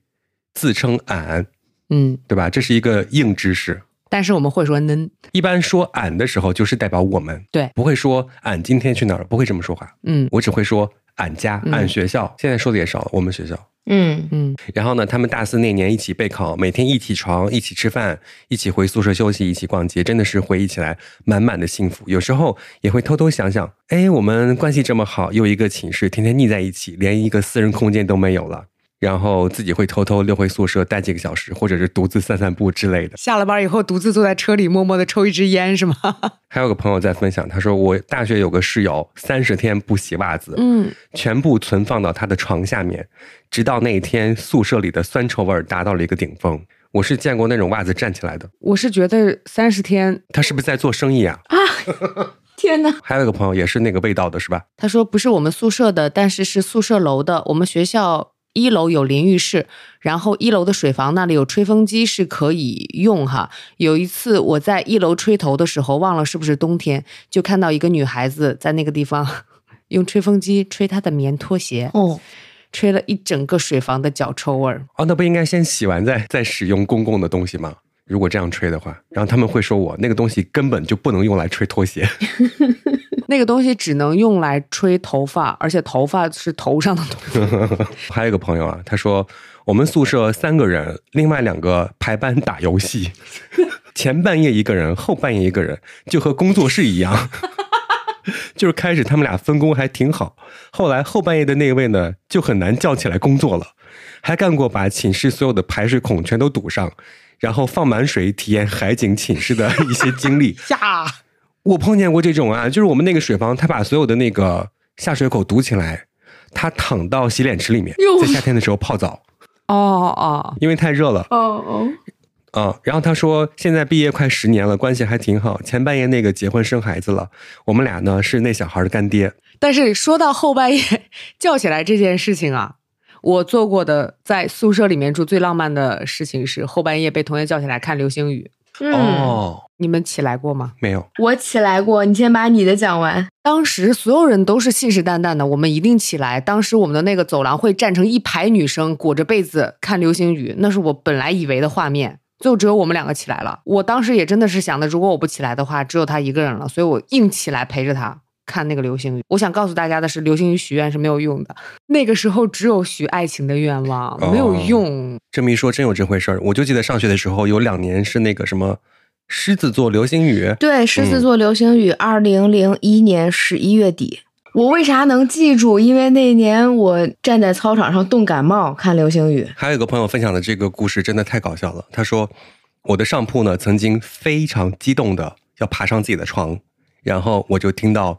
自称俺，嗯，对吧？这是一个硬知识。但是我们会说恁，一般说俺的时候就是代表我们，对，不会说俺今天去哪儿，不会这么说话。嗯，我只会说俺家、俺学校。现在说的也少了，我们学校。嗯嗯。然后呢，他们大四那年一起备考，每天一起床一起吃饭，一起回宿舍休息，一起逛街，真的是回忆起来满满的幸福。有时候也会偷偷想想，哎，我们关系这么好，又一个寝室，天天腻在一起，连一个私人空间都没有了。然后自己会偷偷溜回宿舍待几个小时，或者是独自散散步之类的。下了班以后，独自坐在车里，默默的抽一支烟，是吗？还有个朋友在分享，他说我大学有个室友，三十天不洗袜子，嗯，全部存放到他的床下面，直到那一天宿舍里的酸臭味达到了一个顶峰。我是见过那种袜子站起来的。我是觉得三十天，他是不是在做生意啊？啊，天哪！还有一个朋友也是那个味道的，是吧？他说不是我们宿舍的，但是是宿舍楼的。我们学校。一楼有淋浴室，然后一楼的水房那里有吹风机是可以用哈。有一次我在一楼吹头的时候，忘了是不是冬天，就看到一个女孩子在那个地方用吹风机吹她的棉拖鞋，哦，吹了一整个水房的脚臭味儿。哦，那不应该先洗完再再使用公共的东西吗？如果这样吹的话，然后他们会说我那个东西根本就不能用来吹拖鞋。那个东西只能用来吹头发，而且头发是头上的东西。还有一个朋友啊，他说我们宿舍三个人，另外两个排班打游戏，前半夜一个人，后半夜一个人，就和工作室一样。就是开始他们俩分工还挺好，后来后半夜的那位呢，就很难叫起来工作了，还干过把寝室所有的排水孔全都堵上，然后放满水体验海景寝室的 一些经历。呀。我碰见过这种啊，就是我们那个水房，他把所有的那个下水口堵起来，他躺到洗脸池里面，在夏天的时候泡澡。哦哦，因为太热了。哦哦，啊，然后他说现在毕业快十年了，关系还挺好。前半夜那个结婚生孩子了，我们俩呢是那小孩的干爹。但是说到后半夜叫起来这件事情啊，我做过的在宿舍里面住最浪漫的事情是后半夜被同学叫起来看流星雨。哦，你们起来过吗？没有，我起来过。你先把你的讲完。当时所有人都是信誓旦旦的，我们一定起来。当时我们的那个走廊会站成一排女生，裹着被子看流星雨，那是我本来以为的画面。最后只有我们两个起来了。我当时也真的是想的，如果我不起来的话，只有他一个人了，所以我硬起来陪着他看那个流星雨。我想告诉大家的是，流星雨许愿是没有用的。那个时候只有许爱情的愿望，没有用。这么一说，真有这回事儿。我就记得上学的时候有两年是那个什么。狮子座流星雨，对，狮子座流星雨，二零零一年十一月底。我为啥能记住？因为那年我站在操场上冻感冒看流星雨。还有一个朋友分享的这个故事真的太搞笑了。他说，我的上铺呢曾经非常激动的要爬上自己的床，然后我就听到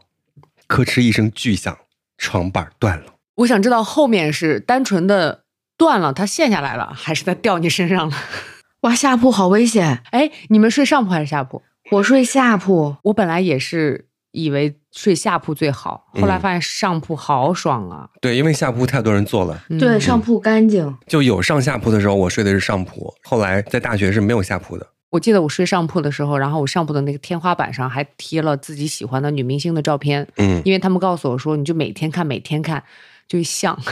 咯吱一声巨响，床板断了。我想知道后面是单纯的断了，它陷下来了，还是它掉你身上了？哇，下铺好危险！哎，你们睡上铺还是下铺？我睡下铺。我本来也是以为睡下铺最好，后来发现上铺好爽啊。对，因为下铺太多人坐了。对，上铺干净。就有上下铺的时候，我睡的是上铺。后来在大学是没有下铺的。我记得我睡上铺的时候，然后我上铺的那个天花板上还贴了自己喜欢的女明星的照片。嗯，因为他们告诉我说，你就每天看，每天看，就像。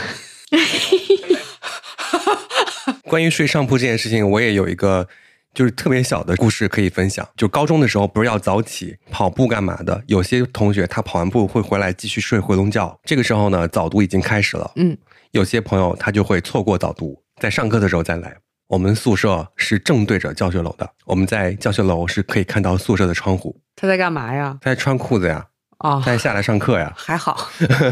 关于睡上铺这件事情，我也有一个就是特别小的故事可以分享。就高中的时候，不是要早起跑步干嘛的？有些同学他跑完步会回来继续睡回笼觉。这个时候呢，早读已经开始了。嗯，有些朋友他就会错过早读，在上课的时候再来。我们宿舍是正对着教学楼的，我们在教学楼是可以看到宿舍的窗户。他在干嘛呀？他在穿裤子呀。哦，他下来上课呀？还好。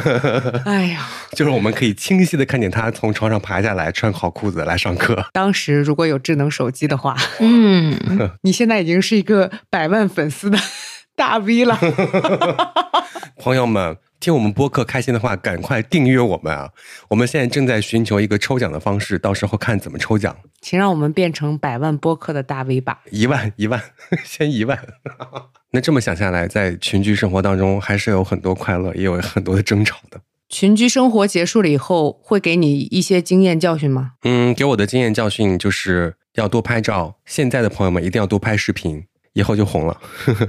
哎呀，就是我们可以清晰的看见他从床上爬下来，穿好裤子来上课。当时如果有智能手机的话，嗯，你现在已经是一个百万粉丝的大 V 了。朋友们，听我们播客开心的话，赶快订阅我们啊！我们现在正在寻求一个抽奖的方式，到时候看怎么抽奖。请让我们变成百万播客的大 V 吧！一万一万，先一万。那这么想下来，在群居生活当中，还是有很多快乐，也有很多的争吵的。群居生活结束了以后，会给你一些经验教训吗？嗯，给我的经验教训就是要多拍照。现在的朋友们一定要多拍视频。以后就红了。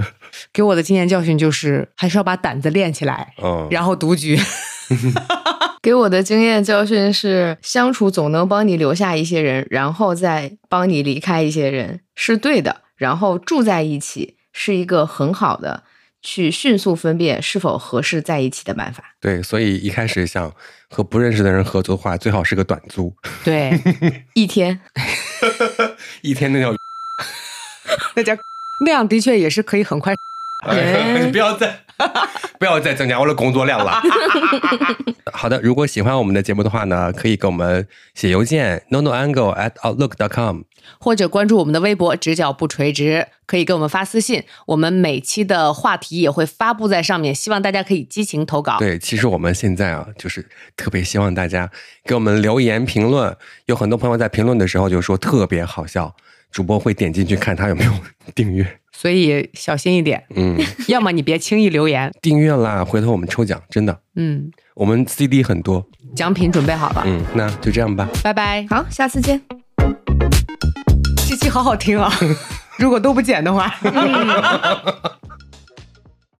给我的经验教训就是，还是要把胆子练起来，嗯，然后独居。给我的经验教训是，相处总能帮你留下一些人，然后再帮你离开一些人，是对的。然后住在一起是一个很好的去迅速分辨是否合适在一起的办法。对，所以一开始想和不认识的人合作的话，最好是个短租。对，一天，一天那叫，那叫。那样的确也是可以很快。不要再 不要再增加我的工作量了。好的，如果喜欢我们的节目的话呢，可以给我们写邮件 no no angle at outlook dot com，或者关注我们的微博直角不垂直，可以给我们发私信。我们每期的话题也会发布在上面，希望大家可以激情投稿。对，其实我们现在啊，就是特别希望大家给我们留言评论。有很多朋友在评论的时候就说特别好笑。主播会点进去看他有没有订阅，所以小心一点。嗯，要么你别轻易留言。订阅啦，回头我们抽奖，真的。嗯，我们 CD 很多，奖品准备好了。嗯，那就这样吧，拜拜。好，下次见。这期好好听啊，如果都不剪的话。